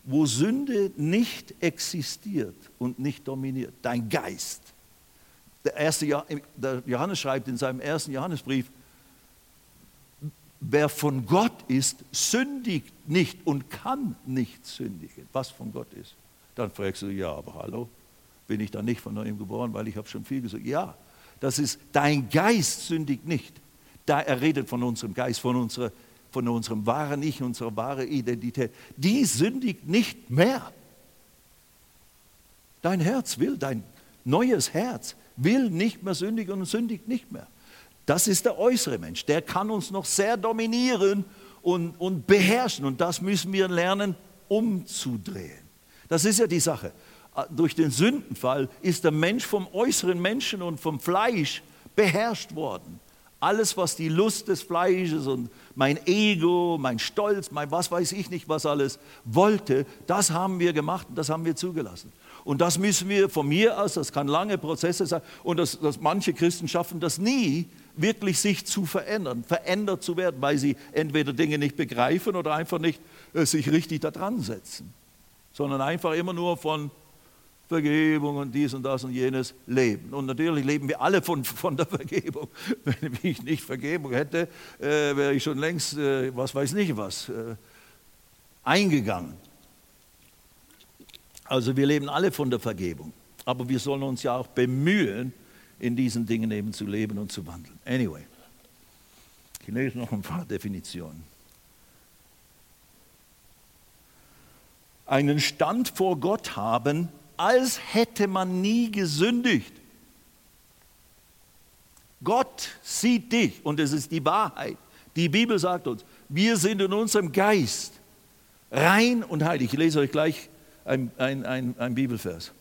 A: wo Sünde nicht existiert und nicht dominiert. Dein Geist. Der, erste, der Johannes schreibt in seinem ersten Johannesbrief, wer von Gott ist, sündigt nicht und kann nicht sündigen, was von Gott ist. Dann fragst du, ja, aber hallo, bin ich dann nicht von neuem geboren, weil ich habe schon viel gesagt. Ja, das ist, dein Geist sündigt nicht. Da er redet von unserem Geist, von unserer von unserem wahren Ich, unserer wahren Identität, die sündigt nicht mehr. Dein Herz will, dein neues Herz will nicht mehr sündigen und sündigt nicht mehr. Das ist der äußere Mensch. Der kann uns noch sehr dominieren und, und beherrschen. Und das müssen wir lernen, umzudrehen. Das ist ja die Sache. Durch den Sündenfall ist der Mensch vom äußeren Menschen und vom Fleisch beherrscht worden. Alles, was die Lust des Fleisches und mein Ego, mein Stolz, mein was weiß ich nicht, was alles wollte, das haben wir gemacht und das haben wir zugelassen. Und das müssen wir von mir aus, das kann lange Prozesse sein, und das, das manche Christen schaffen das nie, wirklich sich zu verändern, verändert zu werden, weil sie entweder Dinge nicht begreifen oder einfach nicht äh, sich richtig da dran setzen, sondern einfach immer nur von Vergebung und dies und das und jenes leben. Und natürlich leben wir alle von, von der Vergebung. Wenn ich nicht Vergebung hätte, äh, wäre ich schon längst, äh, was weiß nicht was, äh, eingegangen. Also wir leben alle von der Vergebung. Aber wir sollen uns ja auch bemühen, in diesen Dingen eben zu leben und zu wandeln. Anyway, ich lese noch ein paar Definitionen. Einen Stand vor Gott haben, als hätte man nie gesündigt. Gott sieht dich und es ist die Wahrheit. Die Bibel sagt uns, wir sind in unserem Geist rein und heilig. Ich lese euch gleich ein, ein, ein, ein Bibelvers.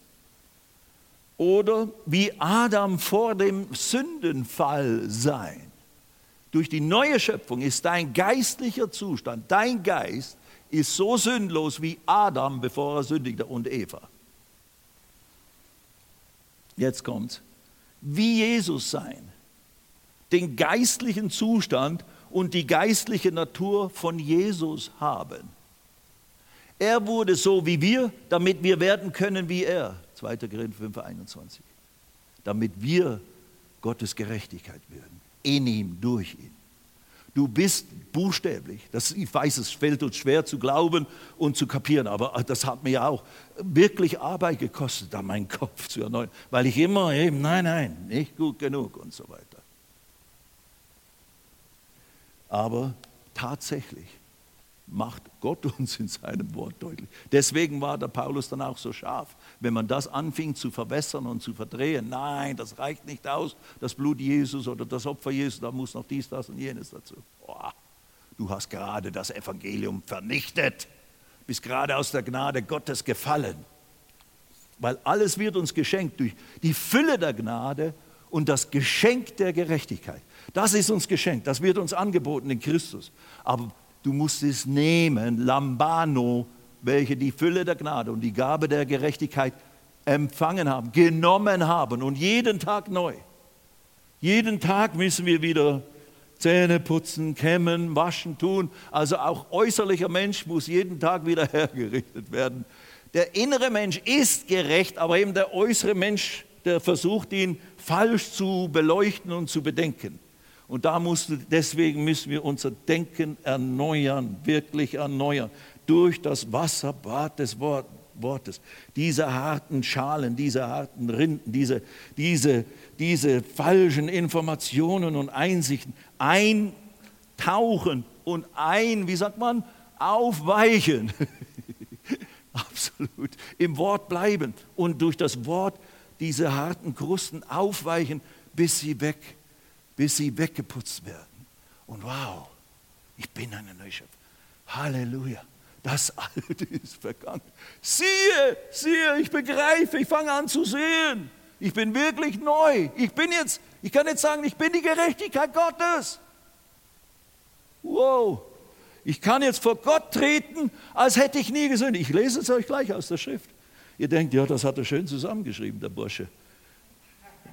A: Oder wie Adam vor dem Sündenfall sein. Durch die neue Schöpfung ist dein geistlicher Zustand, dein Geist ist so sündlos wie Adam, bevor er sündigte und Eva. Jetzt kommt's. Wie Jesus sein. Den geistlichen Zustand und die geistliche Natur von Jesus haben. Er wurde so wie wir, damit wir werden können wie er. 2. Korinther 5, 21. Damit wir Gottes Gerechtigkeit werden. In ihm, durch ihn. Du bist buchstäblich, das, ich weiß, es fällt uns schwer zu glauben und zu kapieren, aber das hat mir auch wirklich Arbeit gekostet, da meinen Kopf zu erneuern, weil ich immer eben, nein, nein, nicht gut genug und so weiter. Aber tatsächlich, macht Gott uns in seinem Wort deutlich. Deswegen war der Paulus dann auch so scharf. Wenn man das anfing zu verwässern und zu verdrehen, nein, das reicht nicht aus, das Blut Jesus oder das Opfer Jesus, da muss noch dies, das und jenes dazu. Boah, du hast gerade das Evangelium vernichtet, bist gerade aus der Gnade Gottes gefallen. Weil alles wird uns geschenkt durch die Fülle der Gnade und das Geschenk der Gerechtigkeit. Das ist uns geschenkt, das wird uns angeboten in Christus. Aber Du musst es nehmen, Lambano, welche die Fülle der Gnade und die Gabe der Gerechtigkeit empfangen haben, genommen haben und jeden Tag neu. Jeden Tag müssen wir wieder Zähne putzen, kämmen, waschen, tun. Also auch äußerlicher Mensch muss jeden Tag wieder hergerichtet werden. Der innere Mensch ist gerecht, aber eben der äußere Mensch, der versucht ihn falsch zu beleuchten und zu bedenken. Und da musst deswegen müssen wir unser Denken erneuern, wirklich erneuern, durch das Wasserbad des Wortes. Diese harten Schalen, diese harten Rinden, diese, diese, diese falschen Informationen und Einsichten eintauchen und ein, wie sagt man, aufweichen. Absolut. Im Wort bleiben und durch das Wort diese harten Krusten aufweichen, bis sie weg bis sie weggeputzt werden. Und wow, ich bin eine neue Schöpfung. Halleluja. Das Alte ist vergangen. Siehe, siehe, ich begreife, ich fange an zu sehen. Ich bin wirklich neu. Ich bin jetzt, ich kann jetzt sagen, ich bin die Gerechtigkeit Gottes. Wow. Ich kann jetzt vor Gott treten, als hätte ich nie gesündigt. Ich lese es euch gleich aus der Schrift. Ihr denkt, ja, das hat er schön zusammengeschrieben, der Bursche.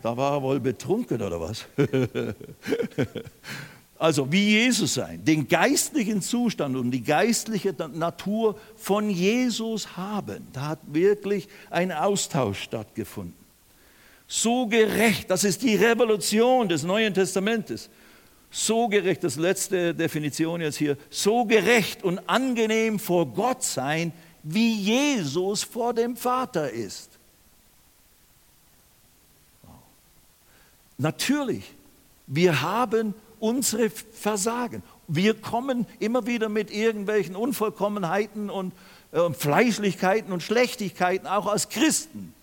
A: Da war er wohl betrunken oder was? also wie Jesus sein, den geistlichen Zustand und die geistliche Natur von Jesus haben. Da hat wirklich ein Austausch stattgefunden. So gerecht, das ist die Revolution des Neuen Testamentes. So gerecht, das letzte Definition jetzt hier, so gerecht und angenehm vor Gott sein, wie Jesus vor dem Vater ist. Natürlich, wir haben unsere Versagen, wir kommen immer wieder mit irgendwelchen Unvollkommenheiten und äh, Fleischlichkeiten und Schlechtigkeiten, auch als Christen.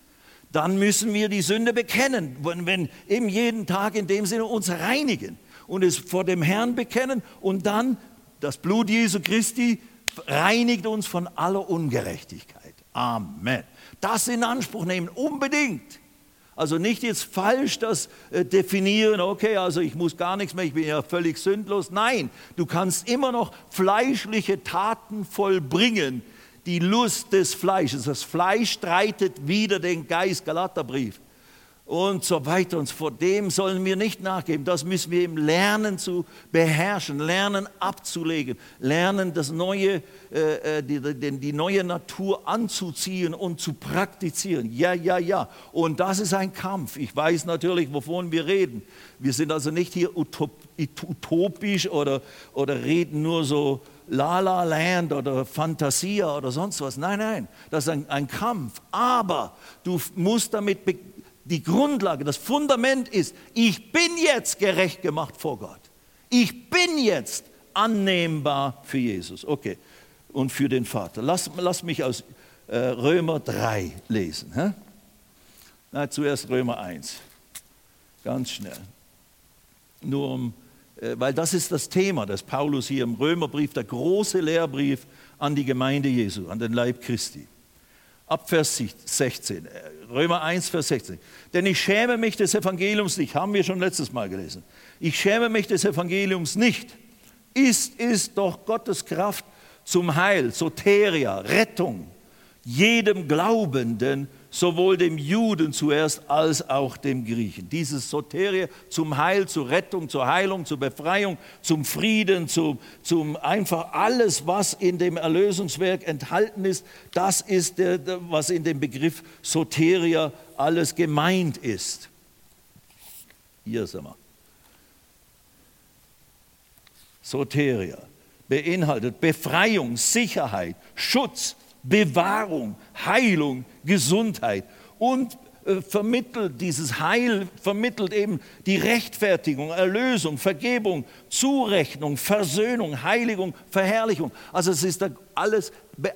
A: Dann müssen wir die Sünde bekennen, wenn, wenn eben jeden Tag in dem Sinne uns reinigen und es vor dem Herrn bekennen und dann das Blut Jesu Christi reinigt uns von aller Ungerechtigkeit. Amen. Das in Anspruch nehmen, unbedingt. Also nicht jetzt falsch das äh, definieren, okay, also ich muss gar nichts mehr, ich bin ja völlig sündlos. Nein, du kannst immer noch fleischliche Taten vollbringen, die Lust des Fleisches. Das Fleisch streitet wieder den Geist, Galaterbrief und so weiter. Und vor dem sollen wir nicht nachgeben. Das müssen wir eben lernen zu beherrschen, lernen abzulegen, lernen das neue, äh, äh die, die, die neue Natur anzuziehen und zu praktizieren. Ja, ja, ja. Und das ist ein Kampf. Ich weiß natürlich, wovon wir reden. Wir sind also nicht hier utopisch oder, oder reden nur so La La Land oder Fantasia oder sonst was. Nein, nein, das ist ein, ein Kampf. Aber du musst damit beginnen die Grundlage, das Fundament ist, ich bin jetzt gerecht gemacht vor Gott. Ich bin jetzt annehmbar für Jesus. Okay. Und für den Vater. Lass, lass mich aus äh, Römer 3 lesen. Hä? Na, zuerst Römer 1. Ganz schnell. Nur um, äh, weil das ist das Thema des Paulus hier im Römerbrief, der große Lehrbrief an die Gemeinde Jesu, an den Leib Christi ab Vers 16. Römer 1, Vers 16. Denn ich schäme mich des Evangeliums nicht, haben wir schon letztes Mal gelesen. Ich schäme mich des Evangeliums nicht. Ist, ist doch Gottes Kraft zum Heil, Soteria, Rettung, jedem Glaubenden, sowohl dem Juden zuerst als auch dem Griechen. Dieses Soterie zum Heil, zur Rettung, zur Heilung, zur Befreiung, zum Frieden, zum, zum einfach alles, was in dem Erlösungswerk enthalten ist, das ist, der, was in dem Begriff Soteria alles gemeint ist. Hier sind wir. Soteria beinhaltet Befreiung, Sicherheit, Schutz, Bewahrung, Heilung, Gesundheit und äh, vermittelt dieses Heil, vermittelt eben die Rechtfertigung, Erlösung, Vergebung, Zurechnung, Versöhnung, Heiligung, Verherrlichung. Also es ist alles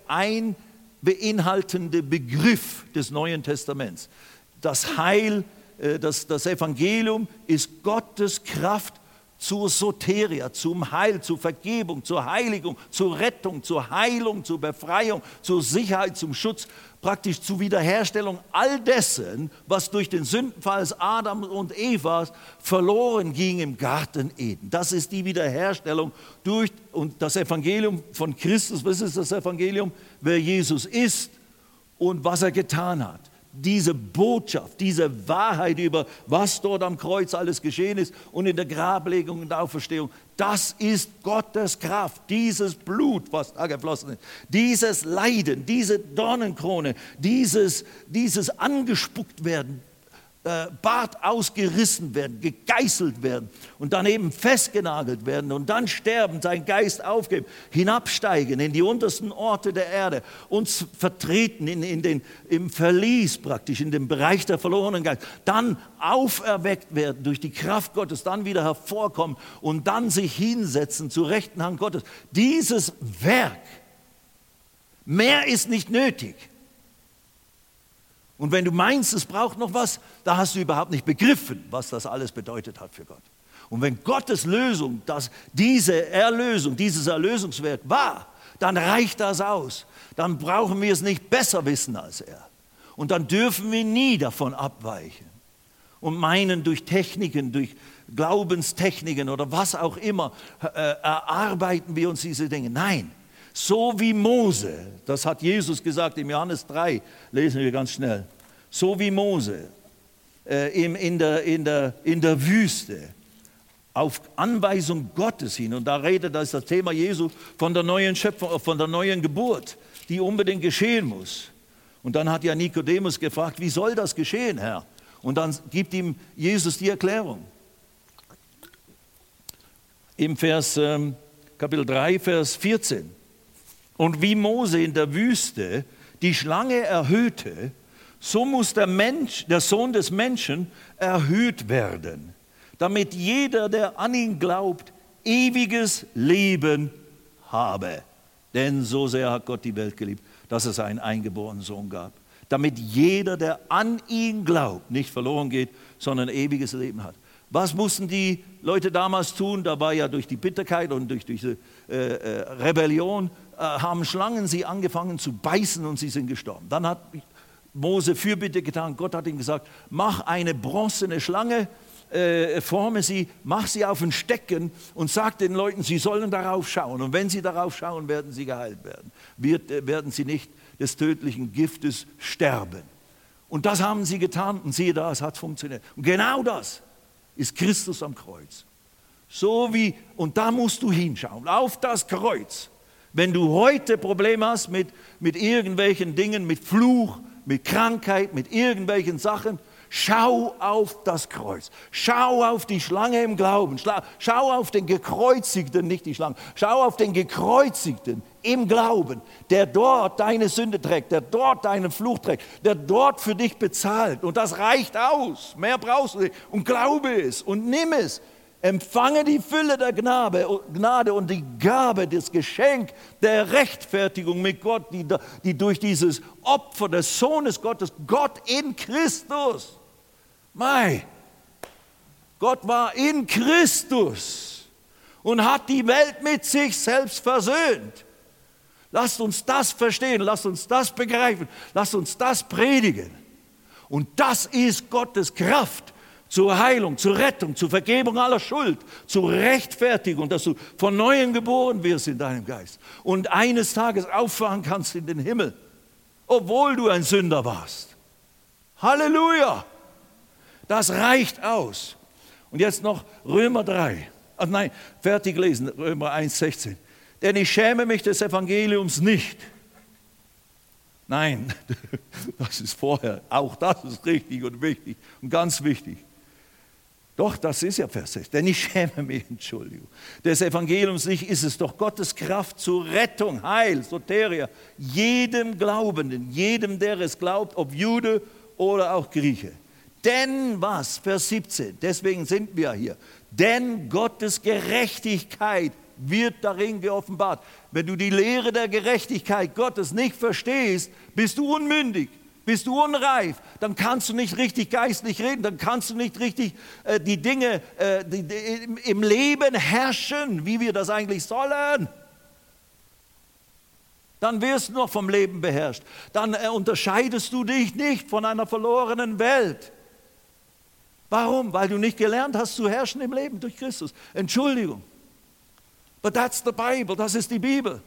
A: ein beinhaltende Begriff des Neuen Testaments. Das Heil, äh, das, das Evangelium ist Gottes Kraft zur Soteria, zum Heil, zur Vergebung, zur Heiligung, zur Rettung, zur Heilung, zur Befreiung, zur Sicherheit, zum Schutz, praktisch zur Wiederherstellung all dessen, was durch den Sündenfall Adam und Eva verloren ging im Garten Eden. Das ist die Wiederherstellung durch und das Evangelium von Christus. Was ist das Evangelium? Wer Jesus ist und was er getan hat diese Botschaft, diese Wahrheit über was dort am Kreuz alles geschehen ist und in der Grablegung und Auferstehung, das ist Gottes Kraft, dieses Blut, was da geflossen ist, dieses Leiden, diese Dornenkrone, dieses, dieses angespuckt werden, Bart ausgerissen werden, gegeißelt werden und dann eben festgenagelt werden und dann sterben, seinen Geist aufgeben, hinabsteigen in die untersten Orte der Erde, uns vertreten in, in den, im Verlies praktisch, in dem Bereich der verlorenen Geist, dann auferweckt werden durch die Kraft Gottes, dann wieder hervorkommen und dann sich hinsetzen zur rechten Hand Gottes. Dieses Werk, mehr ist nicht nötig. Und wenn du meinst, es braucht noch was, da hast du überhaupt nicht begriffen, was das alles bedeutet hat für Gott. Und wenn Gottes Lösung, dass diese Erlösung, dieses Erlösungswerk war, dann reicht das aus. Dann brauchen wir es nicht besser wissen als er. Und dann dürfen wir nie davon abweichen und meinen, durch Techniken, durch Glaubenstechniken oder was auch immer, äh, erarbeiten wir uns diese Dinge. Nein, so wie Mose, das hat Jesus gesagt im Johannes 3, lesen wir ganz schnell. So wie Mose äh, in, in, der, in, der, in der Wüste auf Anweisung Gottes hin, und da redet das, das Thema Jesu von der neuen Schöpfung, von der neuen Geburt, die unbedingt geschehen muss. Und dann hat ja Nikodemus gefragt, wie soll das geschehen, Herr? Und dann gibt ihm Jesus die Erklärung. Im Vers, ähm, Kapitel 3, Vers 14. Und wie Mose in der Wüste die Schlange erhöhte, so muss der Mensch, der Sohn des Menschen, erhöht werden, damit jeder, der an ihn glaubt, ewiges Leben habe. Denn so sehr hat Gott die Welt geliebt, dass es einen eingeborenen Sohn gab, damit jeder, der an ihn glaubt, nicht verloren geht, sondern ewiges Leben hat. Was mussten die Leute damals tun? Da war ja durch die Bitterkeit und durch diese äh, äh, Rebellion, äh, haben Schlangen sie angefangen zu beißen und sie sind gestorben. Dann hat Mose Fürbitte getan. Gott hat ihm gesagt, mach eine bronzene Schlange, äh, forme sie, mach sie auf ein Stecken und sag den Leuten, sie sollen darauf schauen. Und wenn sie darauf schauen, werden sie geheilt werden. Wird, äh, werden sie nicht des tödlichen Giftes sterben. Und das haben sie getan und siehe da, es hat funktioniert. Und genau das ist Christus am Kreuz. So wie, und da musst du hinschauen, auf das Kreuz. Wenn du heute Probleme hast mit, mit irgendwelchen Dingen, mit Fluch, mit Krankheit, mit irgendwelchen Sachen, schau auf das Kreuz. Schau auf die Schlange im Glauben. Schau auf den Gekreuzigten, nicht die Schlange. Schau auf den Gekreuzigten im Glauben, der dort deine Sünde trägt, der dort deinen Fluch trägt, der dort für dich bezahlt. Und das reicht aus. Mehr brauchst du nicht. Und glaube es und nimm es. Empfange die Fülle der Gnade und die Gabe, das Geschenk der Rechtfertigung mit Gott, die, die durch dieses Opfer des Sohnes Gottes, Gott in Christus, Mai, Gott war in Christus und hat die Welt mit sich selbst versöhnt. Lasst uns das verstehen, lasst uns das begreifen, lasst uns das predigen. Und das ist Gottes Kraft zur Heilung, zur Rettung, zur Vergebung aller Schuld, zur Rechtfertigung, dass du von neuem geboren wirst in deinem Geist und eines Tages auffahren kannst in den Himmel, obwohl du ein Sünder warst. Halleluja! Das reicht aus. Und jetzt noch Römer 3. Ach nein, fertig lesen, Römer 1, 16 denn ich schäme mich des Evangeliums nicht. Nein, das ist vorher. Auch das ist richtig und wichtig und ganz wichtig. Doch, das ist ja Vers 6. Denn ich schäme mich, Entschuldigung, des Evangeliums nicht, ist es doch Gottes Kraft zur Rettung, Heil, Soteria, jedem Glaubenden, jedem, der es glaubt, ob Jude oder auch Grieche. Denn was? Vers 17, deswegen sind wir hier. Denn Gottes Gerechtigkeit wird darin geoffenbart. Wenn du die Lehre der Gerechtigkeit Gottes nicht verstehst, bist du unmündig, bist du unreif, dann kannst du nicht richtig geistlich reden, dann kannst du nicht richtig äh, die Dinge äh, die, die, im Leben herrschen, wie wir das eigentlich sollen. Dann wirst du noch vom Leben beherrscht. Dann äh, unterscheidest du dich nicht von einer verlorenen Welt. Warum? Weil du nicht gelernt hast zu herrschen im Leben durch Christus. Entschuldigung. But that's the Bible, das ist die Bibel.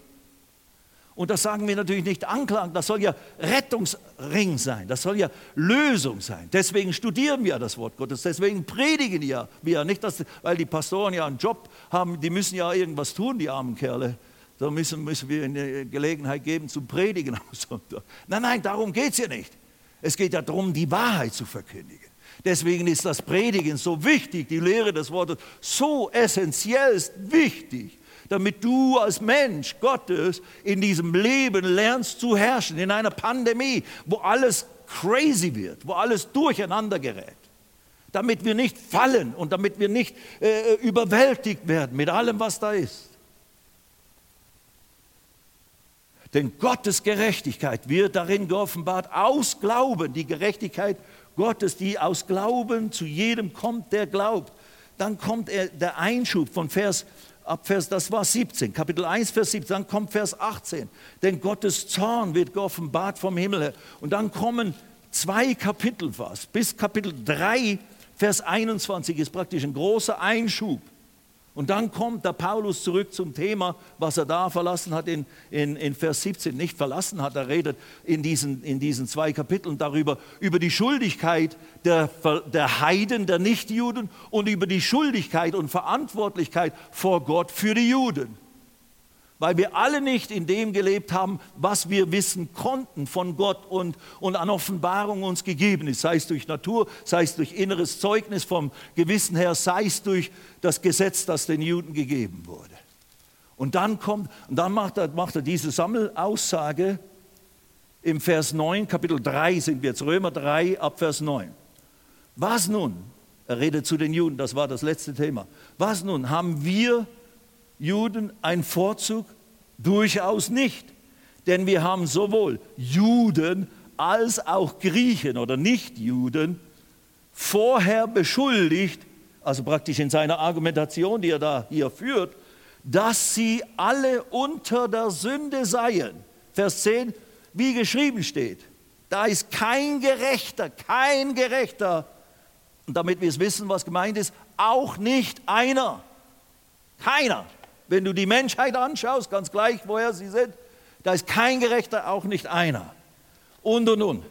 A: Und das sagen wir natürlich nicht anklagen, das soll ja Rettungsring sein, das soll ja Lösung sein. Deswegen studieren wir das Wort Gottes, deswegen predigen ja wir. Nicht, dass, weil die Pastoren ja einen Job haben, die müssen ja irgendwas tun, die armen Kerle. Da müssen, müssen wir eine Gelegenheit geben zum Predigen. Nein, nein, darum geht es ja nicht. Es geht ja darum, die Wahrheit zu verkündigen. Deswegen ist das Predigen so wichtig, die Lehre des Wortes so essentiell wichtig damit du als Mensch Gottes in diesem Leben lernst zu herrschen, in einer Pandemie, wo alles crazy wird, wo alles durcheinander gerät. Damit wir nicht fallen und damit wir nicht äh, überwältigt werden mit allem, was da ist. Denn Gottes Gerechtigkeit wird darin geoffenbart aus Glauben, die Gerechtigkeit Gottes, die aus Glauben zu jedem kommt, der glaubt. Dann kommt der Einschub von Vers ab Vers, das war 17, Kapitel 1, Vers 17, dann kommt Vers 18. Denn Gottes Zorn wird geoffenbart vom Himmel her. Und dann kommen zwei Kapitel fast, bis Kapitel 3, Vers 21 ist praktisch ein großer Einschub. Und dann kommt der Paulus zurück zum Thema, was er da verlassen hat in, in, in Vers 17. Nicht verlassen hat, er redet in diesen, in diesen zwei Kapiteln darüber, über die Schuldigkeit der, der Heiden, der Nichtjuden und über die Schuldigkeit und Verantwortlichkeit vor Gott für die Juden weil wir alle nicht in dem gelebt haben, was wir wissen konnten von Gott und, und an Offenbarung uns gegeben ist, sei es durch Natur, sei es durch inneres Zeugnis vom Gewissen her, sei es durch das Gesetz, das den Juden gegeben wurde. Und dann kommt, und dann macht er, macht er diese Sammelaussage im Vers 9, Kapitel 3 sind wir jetzt, Römer 3 ab Vers 9. Was nun? Er redet zu den Juden, das war das letzte Thema. Was nun haben wir Juden ein Vorzug? Durchaus nicht. Denn wir haben sowohl Juden als auch Griechen oder Nichtjuden vorher beschuldigt, also praktisch in seiner Argumentation, die er da hier führt, dass sie alle unter der Sünde seien. Vers 10, wie geschrieben steht, da ist kein Gerechter, kein Gerechter, und damit wir es wissen, was gemeint ist, auch nicht einer. Keiner. Wenn du die Menschheit anschaust, ganz gleich, woher sie sind, da ist kein Gerechter, auch nicht einer. Und und und.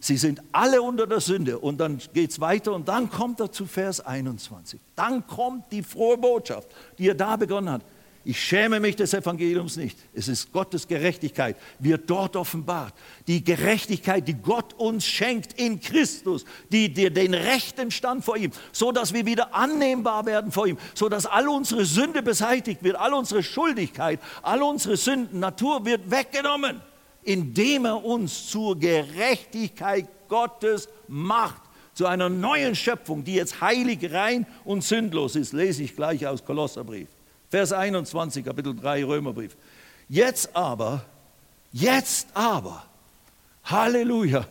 A: Sie sind alle unter der Sünde. Und dann geht es weiter und dann kommt er zu Vers 21. Dann kommt die frohe Botschaft, die er da begonnen hat. Ich schäme mich des Evangeliums nicht. Es ist Gottes Gerechtigkeit, wird dort offenbart. Die Gerechtigkeit, die Gott uns schenkt in Christus, die dir den rechten Stand vor ihm, so dass wir wieder annehmbar werden vor ihm, so dass all unsere Sünde beseitigt wird, all unsere Schuldigkeit, all unsere Sünden, Natur wird weggenommen, indem er uns zur Gerechtigkeit Gottes macht zu einer neuen Schöpfung, die jetzt heilig, rein und sündlos ist, lese ich gleich aus Kolosserbrief. Vers 21, Kapitel 3 Römerbrief. Jetzt aber, jetzt aber, Halleluja,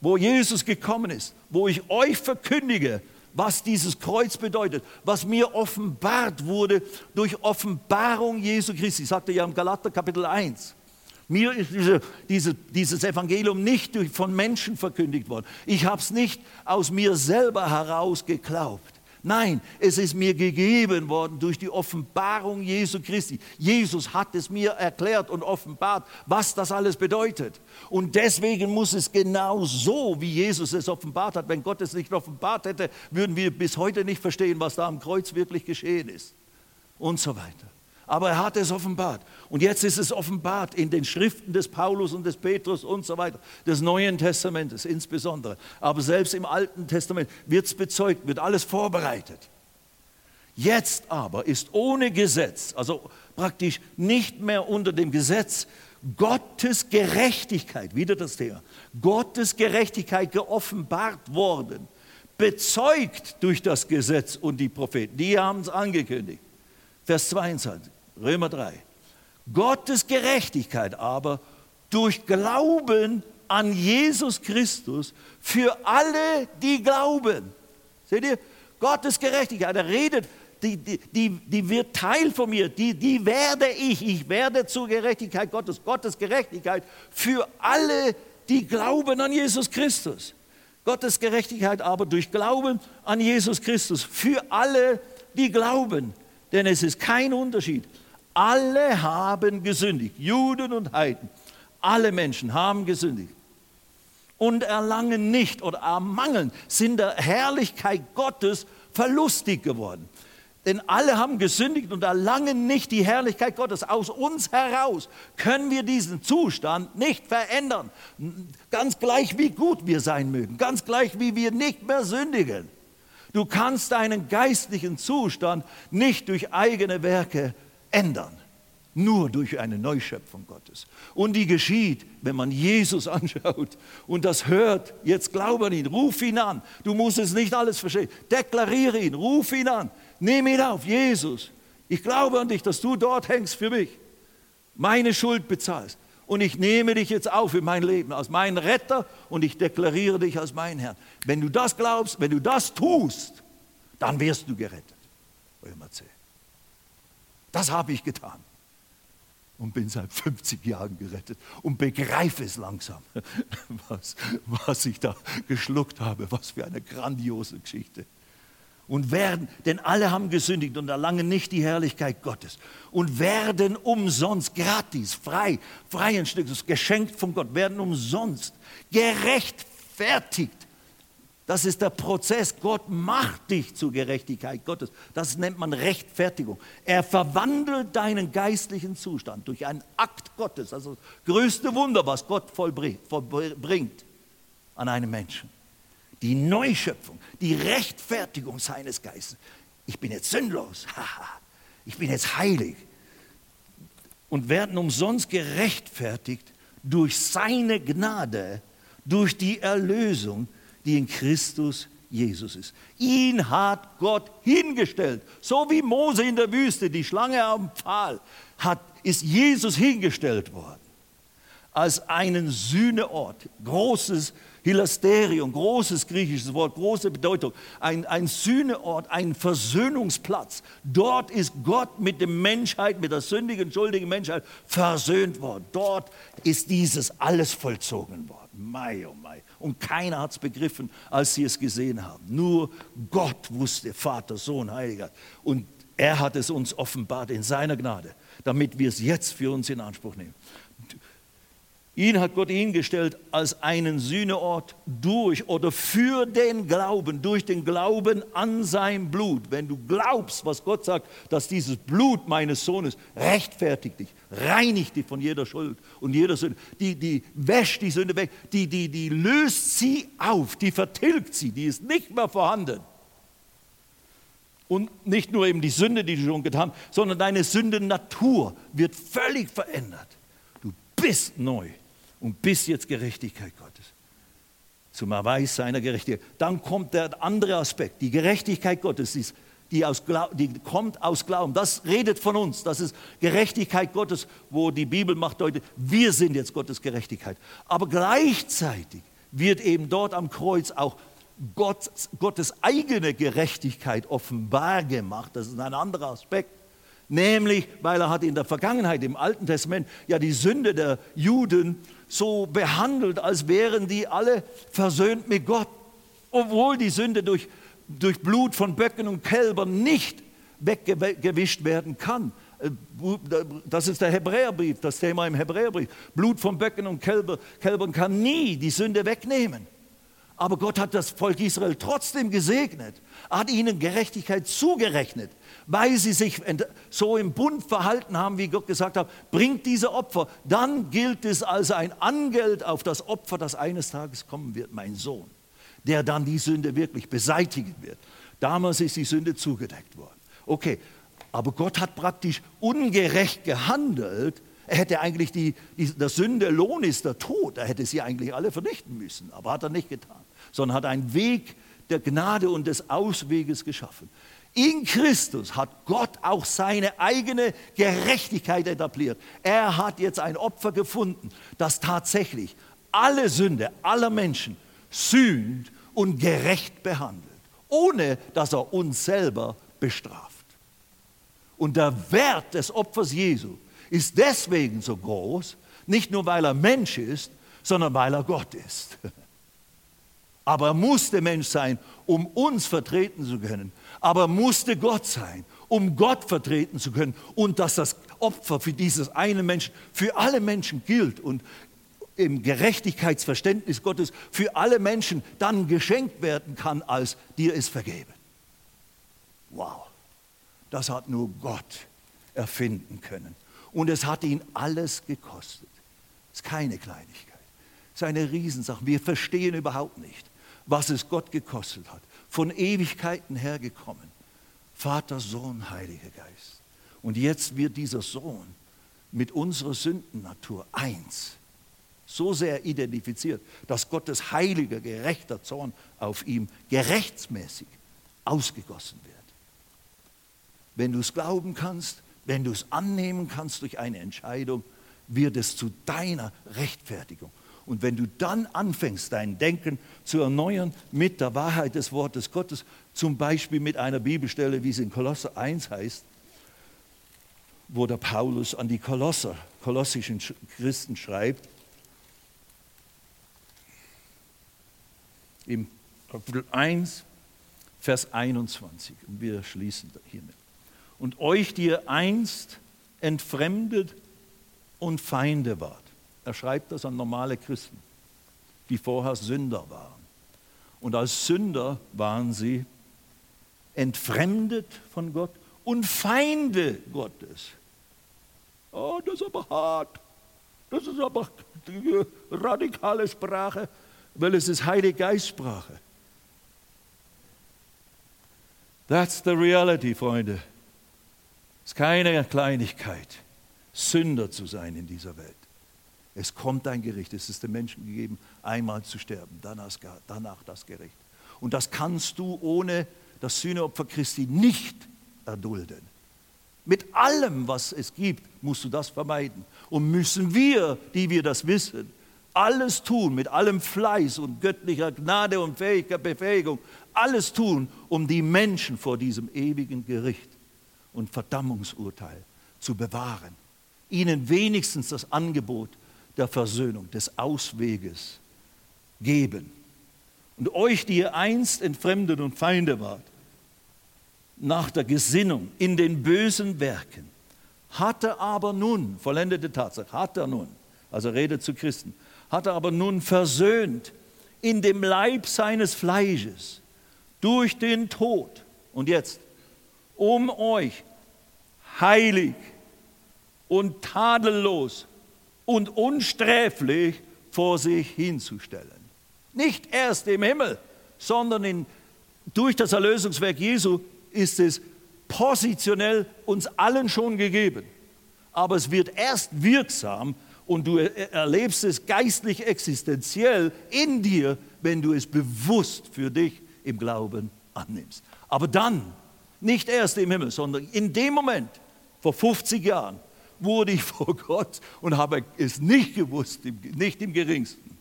A: wo Jesus gekommen ist, wo ich euch verkündige, was dieses Kreuz bedeutet, was mir offenbart wurde durch Offenbarung Jesu Christi, sagte ja im Galater Kapitel 1. Mir ist diese, diese, dieses Evangelium nicht durch, von Menschen verkündigt worden. Ich habe es nicht aus mir selber heraus geglaubt. Nein, es ist mir gegeben worden durch die Offenbarung Jesu Christi. Jesus hat es mir erklärt und offenbart, was das alles bedeutet. Und deswegen muss es genau so, wie Jesus es offenbart hat. Wenn Gott es nicht offenbart hätte, würden wir bis heute nicht verstehen, was da am Kreuz wirklich geschehen ist. Und so weiter aber er hat es offenbart. Und jetzt ist es offenbart in den Schriften des Paulus und des Petrus und so weiter, des Neuen Testamentes insbesondere. Aber selbst im Alten Testament wird es bezeugt, wird alles vorbereitet. Jetzt aber ist ohne Gesetz, also praktisch nicht mehr unter dem Gesetz, Gottes Gerechtigkeit, wieder das Thema, Gottes Gerechtigkeit geoffenbart worden, bezeugt durch das Gesetz und die Propheten. Die haben es angekündigt. Vers 22. Römer 3. Gottes Gerechtigkeit aber durch Glauben an Jesus Christus für alle, die glauben. Seht ihr? Gottes Gerechtigkeit, er redet, die, die, die, die wird Teil von mir, die, die werde ich, ich werde zur Gerechtigkeit Gottes, Gottes Gerechtigkeit für alle, die glauben an Jesus Christus. Gottes Gerechtigkeit aber durch Glauben an Jesus Christus für alle, die glauben. Denn es ist kein Unterschied, alle haben gesündigt, Juden und Heiden. Alle Menschen haben gesündigt und erlangen nicht oder ermangeln, sind der Herrlichkeit Gottes verlustig geworden. Denn alle haben gesündigt und erlangen nicht die Herrlichkeit Gottes. Aus uns heraus können wir diesen Zustand nicht verändern. Ganz gleich, wie gut wir sein mögen, ganz gleich, wie wir nicht mehr sündigen. Du kannst deinen geistlichen Zustand nicht durch eigene Werke verändern ändern. Nur durch eine Neuschöpfung Gottes. Und die geschieht, wenn man Jesus anschaut und das hört. Jetzt glaube an ihn, ruf ihn an. Du musst es nicht alles verstehen. Deklariere ihn, ruf ihn an. Nimm ihn auf, Jesus. Ich glaube an dich, dass du dort hängst für mich. Meine Schuld bezahlst. Und ich nehme dich jetzt auf in mein Leben als meinen Retter und ich deklariere dich als meinen Herrn. Wenn du das glaubst, wenn du das tust, dann wirst du gerettet. Römer 10. Das habe ich getan. Und bin seit 50 Jahren gerettet und begreife es langsam, was, was ich da geschluckt habe. Was für eine grandiose Geschichte. Und werden, denn alle haben gesündigt und erlangen nicht die Herrlichkeit Gottes. Und werden umsonst, gratis, frei, freien Stückes, geschenkt von Gott, werden umsonst gerechtfertigt das ist der Prozess. Gott macht dich zur Gerechtigkeit Gottes. Das nennt man Rechtfertigung. Er verwandelt deinen geistlichen Zustand durch einen Akt Gottes. Also das größte Wunder, was Gott vollbringt an einem Menschen. Die Neuschöpfung, die Rechtfertigung seines Geistes. Ich bin jetzt sündlos. Ich bin jetzt heilig. Und werden umsonst gerechtfertigt durch seine Gnade, durch die Erlösung, die in Christus Jesus ist. Ihn hat Gott hingestellt. So wie Mose in der Wüste, die Schlange am Pfahl, hat, ist Jesus hingestellt worden. Als einen Sühneort. Großes Hilasterion, großes griechisches Wort, große Bedeutung. Ein, ein Sühneort, ein Versöhnungsplatz. Dort ist Gott mit der Menschheit, mit der sündigen, schuldigen Menschheit versöhnt worden. Dort ist dieses alles vollzogen worden. Mai, oh mai. Und keiner hat es begriffen, als sie es gesehen haben. Nur Gott wusste, Vater, Sohn, Heiliger. Und er hat es uns offenbart in seiner Gnade, damit wir es jetzt für uns in Anspruch nehmen. Ihn hat Gott hingestellt als einen Sühneort durch oder für den Glauben, durch den Glauben an sein Blut. Wenn du glaubst, was Gott sagt, dass dieses Blut meines Sohnes rechtfertigt dich, reinigt dich von jeder Schuld und jeder Sünde, die, die wäscht die Sünde weg, die, die, die löst sie auf, die vertilgt sie, die ist nicht mehr vorhanden. Und nicht nur eben die Sünde, die du schon getan hast, sondern deine Sündennatur wird völlig verändert. Du bist neu und bis jetzt Gerechtigkeit Gottes. Zum Erweis seiner Gerechtigkeit. Dann kommt der andere Aspekt. Die Gerechtigkeit Gottes ist, die, aus, die kommt aus Glauben. Das redet von uns. Das ist Gerechtigkeit Gottes, wo die Bibel macht deutlich, wir sind jetzt Gottes Gerechtigkeit. Aber gleichzeitig wird eben dort am Kreuz auch Gott, Gottes eigene Gerechtigkeit offenbar gemacht. Das ist ein anderer Aspekt. Nämlich, weil er hat in der Vergangenheit, im Alten Testament, ja die Sünde der Juden so behandelt, als wären die alle versöhnt mit Gott, obwohl die Sünde durch, durch Blut von Böcken und Kälbern nicht weggewischt werden kann. Äh, das ist der Hebräerbrief, das Thema im Hebräerbrief. Blut von Böcken und Kälbern kann nie die Sünde wegnehmen. Aber Gott hat das Volk Israel trotzdem gesegnet, hat ihnen Gerechtigkeit zugerechnet weil sie sich so im Bund verhalten haben, wie Gott gesagt hat, bringt diese Opfer, dann gilt es als ein Angeld auf das Opfer, das eines Tages kommen wird, mein Sohn, der dann die Sünde wirklich beseitigen wird. Damals ist die Sünde zugedeckt worden. Okay, aber Gott hat praktisch ungerecht gehandelt. Er hätte eigentlich die, die, der Sünde Lohn ist der Tod. Er hätte sie eigentlich alle vernichten müssen, aber hat er nicht getan, sondern hat einen Weg der Gnade und des Ausweges geschaffen. In Christus hat Gott auch seine eigene Gerechtigkeit etabliert. Er hat jetzt ein Opfer gefunden, das tatsächlich alle Sünde aller Menschen sühnt und gerecht behandelt, ohne dass er uns selber bestraft. Und der Wert des Opfers Jesu ist deswegen so groß, nicht nur weil er Mensch ist, sondern weil er Gott ist. Aber er musste Mensch sein, um uns vertreten zu können aber musste Gott sein, um Gott vertreten zu können und dass das Opfer für dieses eine Menschen, für alle Menschen gilt und im Gerechtigkeitsverständnis Gottes für alle Menschen dann geschenkt werden kann, als dir ist vergeben. Wow, das hat nur Gott erfinden können. Und es hat ihn alles gekostet. Das ist keine Kleinigkeit. Das ist eine Riesensache. Wir verstehen überhaupt nicht, was es Gott gekostet hat von Ewigkeiten her gekommen. Vater, Sohn, Heiliger Geist. Und jetzt wird dieser Sohn mit unserer Sündennatur eins. So sehr identifiziert, dass Gottes heiliger, gerechter Zorn auf ihm gerechtsmäßig ausgegossen wird. Wenn du es glauben kannst, wenn du es annehmen kannst durch eine Entscheidung, wird es zu deiner Rechtfertigung und wenn du dann anfängst, dein Denken zu erneuern mit der Wahrheit des Wortes Gottes, zum Beispiel mit einer Bibelstelle, wie es in Kolosser 1 heißt, wo der Paulus an die Kolosser, kolossischen Christen schreibt, im Kapitel 1, Vers 21. Und wir schließen hiermit. Und euch, die ihr einst entfremdet und Feinde wart, er schreibt das an normale Christen, die vorher Sünder waren. Und als Sünder waren sie entfremdet von Gott und Feinde Gottes. Oh, das ist aber hart. Das ist aber die radikale Sprache, weil es ist Heilige Geistsprache. That's the reality, Freunde. Es ist keine Kleinigkeit, Sünder zu sein in dieser Welt. Es kommt ein Gericht. Es ist den Menschen gegeben, einmal zu sterben, danach, das Gericht. Und das kannst du ohne das Sühneopfer Christi nicht erdulden. Mit allem, was es gibt, musst du das vermeiden. Und müssen wir, die wir das wissen, alles tun, mit allem Fleiß und göttlicher Gnade und Fähigkeit, Befähigung, alles tun, um die Menschen vor diesem ewigen Gericht und Verdammungsurteil zu bewahren. Ihnen wenigstens das Angebot der Versöhnung, des Ausweges geben. Und euch, die ihr einst entfremdet und Feinde wart, nach der Gesinnung in den bösen Werken, hat er aber nun, vollendete Tatsache, hat er nun, also redet zu Christen, hat er aber nun versöhnt in dem Leib seines Fleisches durch den Tod. Und jetzt, um euch heilig und tadellos und unsträflich vor sich hinzustellen. Nicht erst im Himmel, sondern in, durch das Erlösungswerk Jesu ist es positionell uns allen schon gegeben. Aber es wird erst wirksam und du erlebst es geistlich existenziell in dir, wenn du es bewusst für dich im Glauben annimmst. Aber dann, nicht erst im Himmel, sondern in dem Moment, vor 50 Jahren, wurde ich vor Gott und habe es nicht gewusst, nicht im geringsten,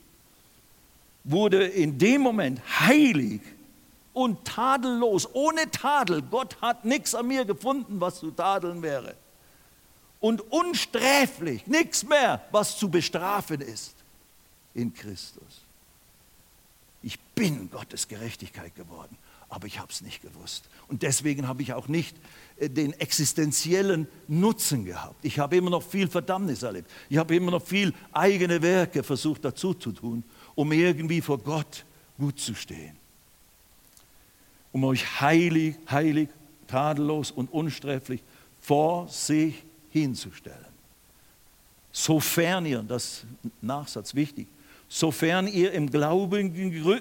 A: wurde in dem Moment heilig und tadellos, ohne Tadel. Gott hat nichts an mir gefunden, was zu tadeln wäre. Und unsträflich, nichts mehr, was zu bestrafen ist in Christus. Ich bin Gottes Gerechtigkeit geworden, aber ich habe es nicht gewusst. Und deswegen habe ich auch nicht den existenziellen Nutzen gehabt. Ich habe immer noch viel Verdammnis erlebt. Ich habe immer noch viel eigene Werke versucht dazu zu tun, um irgendwie vor Gott gut zu stehen um euch heilig, heilig, tadellos und unsträflich vor sich hinzustellen. Sofern ihr, das Nachsatz wichtig, sofern ihr im Glauben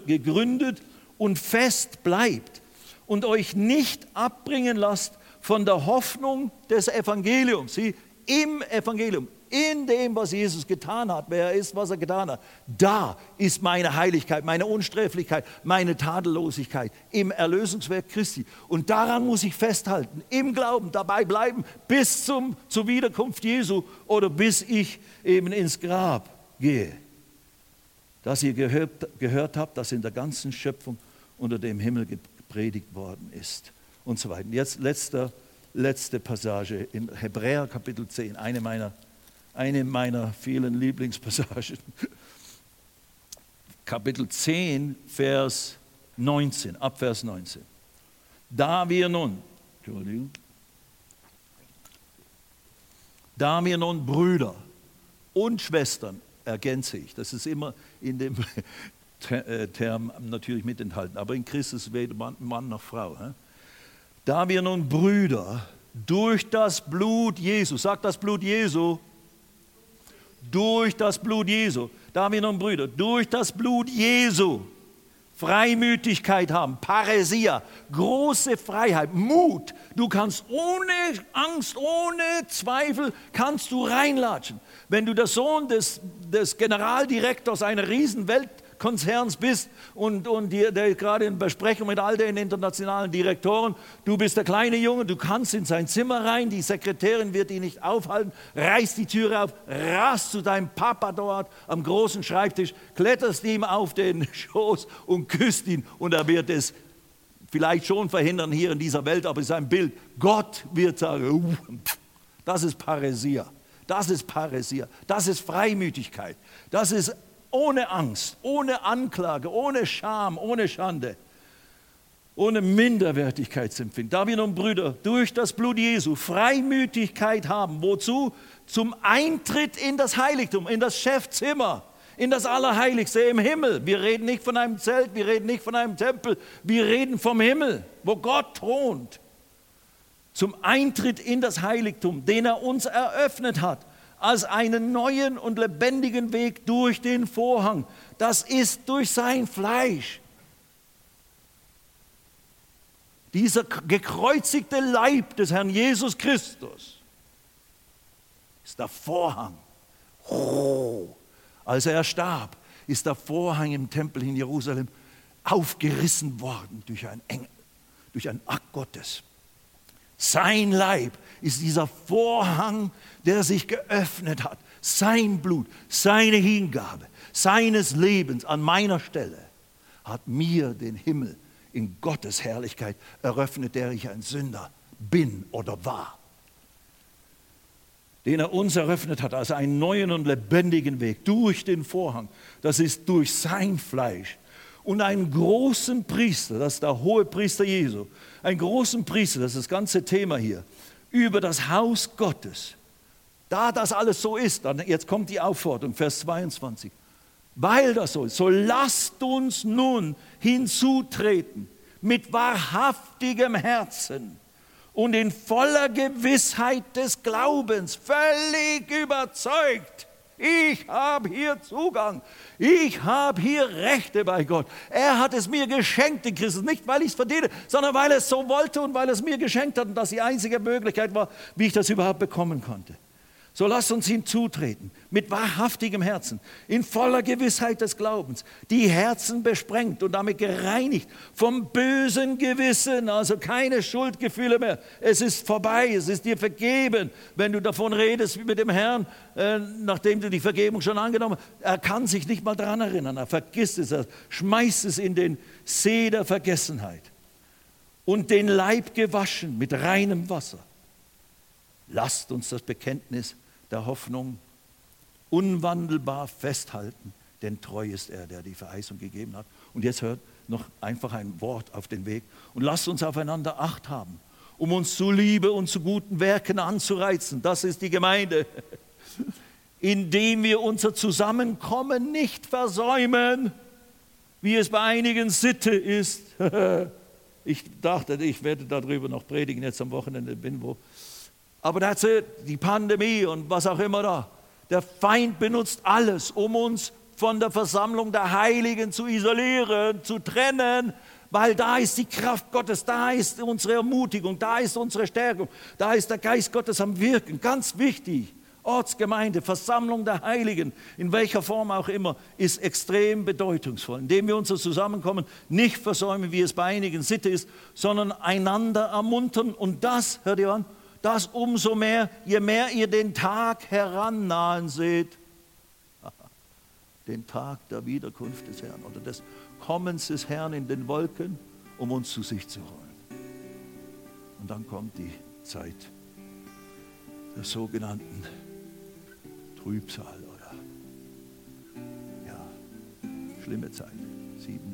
A: gegründet und fest bleibt und euch nicht abbringen lasst von der Hoffnung des Evangeliums. Sie, im Evangelium, in dem, was Jesus getan hat, wer er ist, was er getan hat, da ist meine Heiligkeit, meine Unsträflichkeit, meine Tadellosigkeit im Erlösungswerk Christi. Und daran muss ich festhalten, im Glauben dabei bleiben bis zum, zur Wiederkunft Jesu oder bis ich eben ins Grab gehe. Dass ihr gehört, gehört habt, dass in der ganzen Schöpfung unter dem Himmel gepredigt worden ist und so weiter. Jetzt letzter, letzte Passage in Hebräer Kapitel 10, eine meiner eine meiner vielen Lieblingspassagen. Kapitel 10, Vers 19, ab Vers 19. Da wir nun, Entschuldigung, da wir nun Brüder und Schwestern, ergänze ich, das ist immer in dem äh, Term natürlich mit enthalten, aber in Christus weder Mann, noch Frau. Da wir nun Brüder durch das Blut Jesu, sagt das Blut Jesu, durch das Blut Jesu, Damen und Brüder, durch das Blut Jesu Freimütigkeit haben, Paresia, große Freiheit, Mut. Du kannst ohne Angst, ohne Zweifel, kannst du reinlatschen. Wenn du der Sohn des, des Generaldirektors einer Riesenwelt Konzerns bist und, und die, der gerade in Besprechung mit all den internationalen Direktoren, du bist der kleine Junge, du kannst in sein Zimmer rein, die Sekretärin wird ihn nicht aufhalten, reißt die Türe auf, rast zu deinem Papa dort am großen Schreibtisch, kletterst ihm auf den Schoß und küsst ihn und er wird es vielleicht schon verhindern hier in dieser Welt, aber es ist ein Bild. Gott wird sagen, uh, das ist Paresia. Das ist Paresia. Das ist Freimütigkeit. Das ist ohne Angst, ohne Anklage, ohne Scham, ohne Schande, ohne Minderwertigkeitsempfinden. Da wir nun, Brüder, durch das Blut Jesu Freimütigkeit haben, wozu? Zum Eintritt in das Heiligtum, in das Chefzimmer, in das Allerheiligste im Himmel. Wir reden nicht von einem Zelt, wir reden nicht von einem Tempel, wir reden vom Himmel, wo Gott thront. Zum Eintritt in das Heiligtum, den er uns eröffnet hat als einen neuen und lebendigen Weg durch den Vorhang. Das ist durch sein Fleisch. Dieser gekreuzigte Leib des Herrn Jesus Christus ist der Vorhang. Oh, als er starb, ist der Vorhang im Tempel in Jerusalem aufgerissen worden durch einen Engel, durch einen Akt Gottes. Sein Leib ist dieser Vorhang, der sich geöffnet hat. Sein Blut, seine Hingabe, seines Lebens an meiner Stelle hat mir den Himmel in Gottes Herrlichkeit eröffnet, der ich ein Sünder bin oder war. Den er uns eröffnet hat als einen neuen und lebendigen Weg durch den Vorhang. Das ist durch sein Fleisch. Und einen großen Priester, das ist der hohe Priester Jesu, einen großen Priester, das ist das ganze Thema hier, über das Haus Gottes. Da das alles so ist, dann jetzt kommt die Aufforderung, Vers 22. Weil das so ist, so lasst uns nun hinzutreten mit wahrhaftigem Herzen und in voller Gewissheit des Glaubens, völlig überzeugt. Ich habe hier Zugang. Ich habe hier Rechte bei Gott. Er hat es mir geschenkt, den Christus. Nicht, weil ich es verdiene, sondern weil er es so wollte und weil er es mir geschenkt hat und das die einzige Möglichkeit war, wie ich das überhaupt bekommen konnte. So lasst uns hinzutreten mit wahrhaftigem Herzen, in voller Gewissheit des Glaubens, die Herzen besprengt und damit gereinigt vom bösen Gewissen, also keine Schuldgefühle mehr. Es ist vorbei, es ist dir vergeben. Wenn du davon redest wie mit dem Herrn, äh, nachdem du die Vergebung schon angenommen hast, er kann sich nicht mal daran erinnern, er vergisst es, er schmeißt es in den See der Vergessenheit und den Leib gewaschen mit reinem Wasser. Lasst uns das Bekenntnis der Hoffnung unwandelbar festhalten, denn treu ist er, der die Verheißung gegeben hat. Und jetzt hört noch einfach ein Wort auf den Weg und lasst uns aufeinander Acht haben, um uns zu Liebe und zu guten Werken anzureizen. Das ist die Gemeinde. Indem wir unser Zusammenkommen nicht versäumen, wie es bei einigen Sitte ist. Ich dachte, ich werde darüber noch predigen, jetzt am Wochenende bin wo aber that's it, die Pandemie und was auch immer da. Der Feind benutzt alles, um uns von der Versammlung der Heiligen zu isolieren, zu trennen, weil da ist die Kraft Gottes, da ist unsere Ermutigung, da ist unsere Stärkung, da ist der Geist Gottes am Wirken. Ganz wichtig. Ortsgemeinde, Versammlung der Heiligen, in welcher Form auch immer, ist extrem bedeutungsvoll, indem wir unser Zusammenkommen nicht versäumen, wie es bei einigen Sitte ist, sondern einander ermuntern. Und das, hört ihr an, das umso mehr, je mehr ihr den Tag herannahen seht, den Tag der Wiederkunft des Herrn oder des Kommens des Herrn in den Wolken, um uns zu sich zu holen. Und dann kommt die Zeit der sogenannten Trübsal oder ja, schlimme Zeit, sieben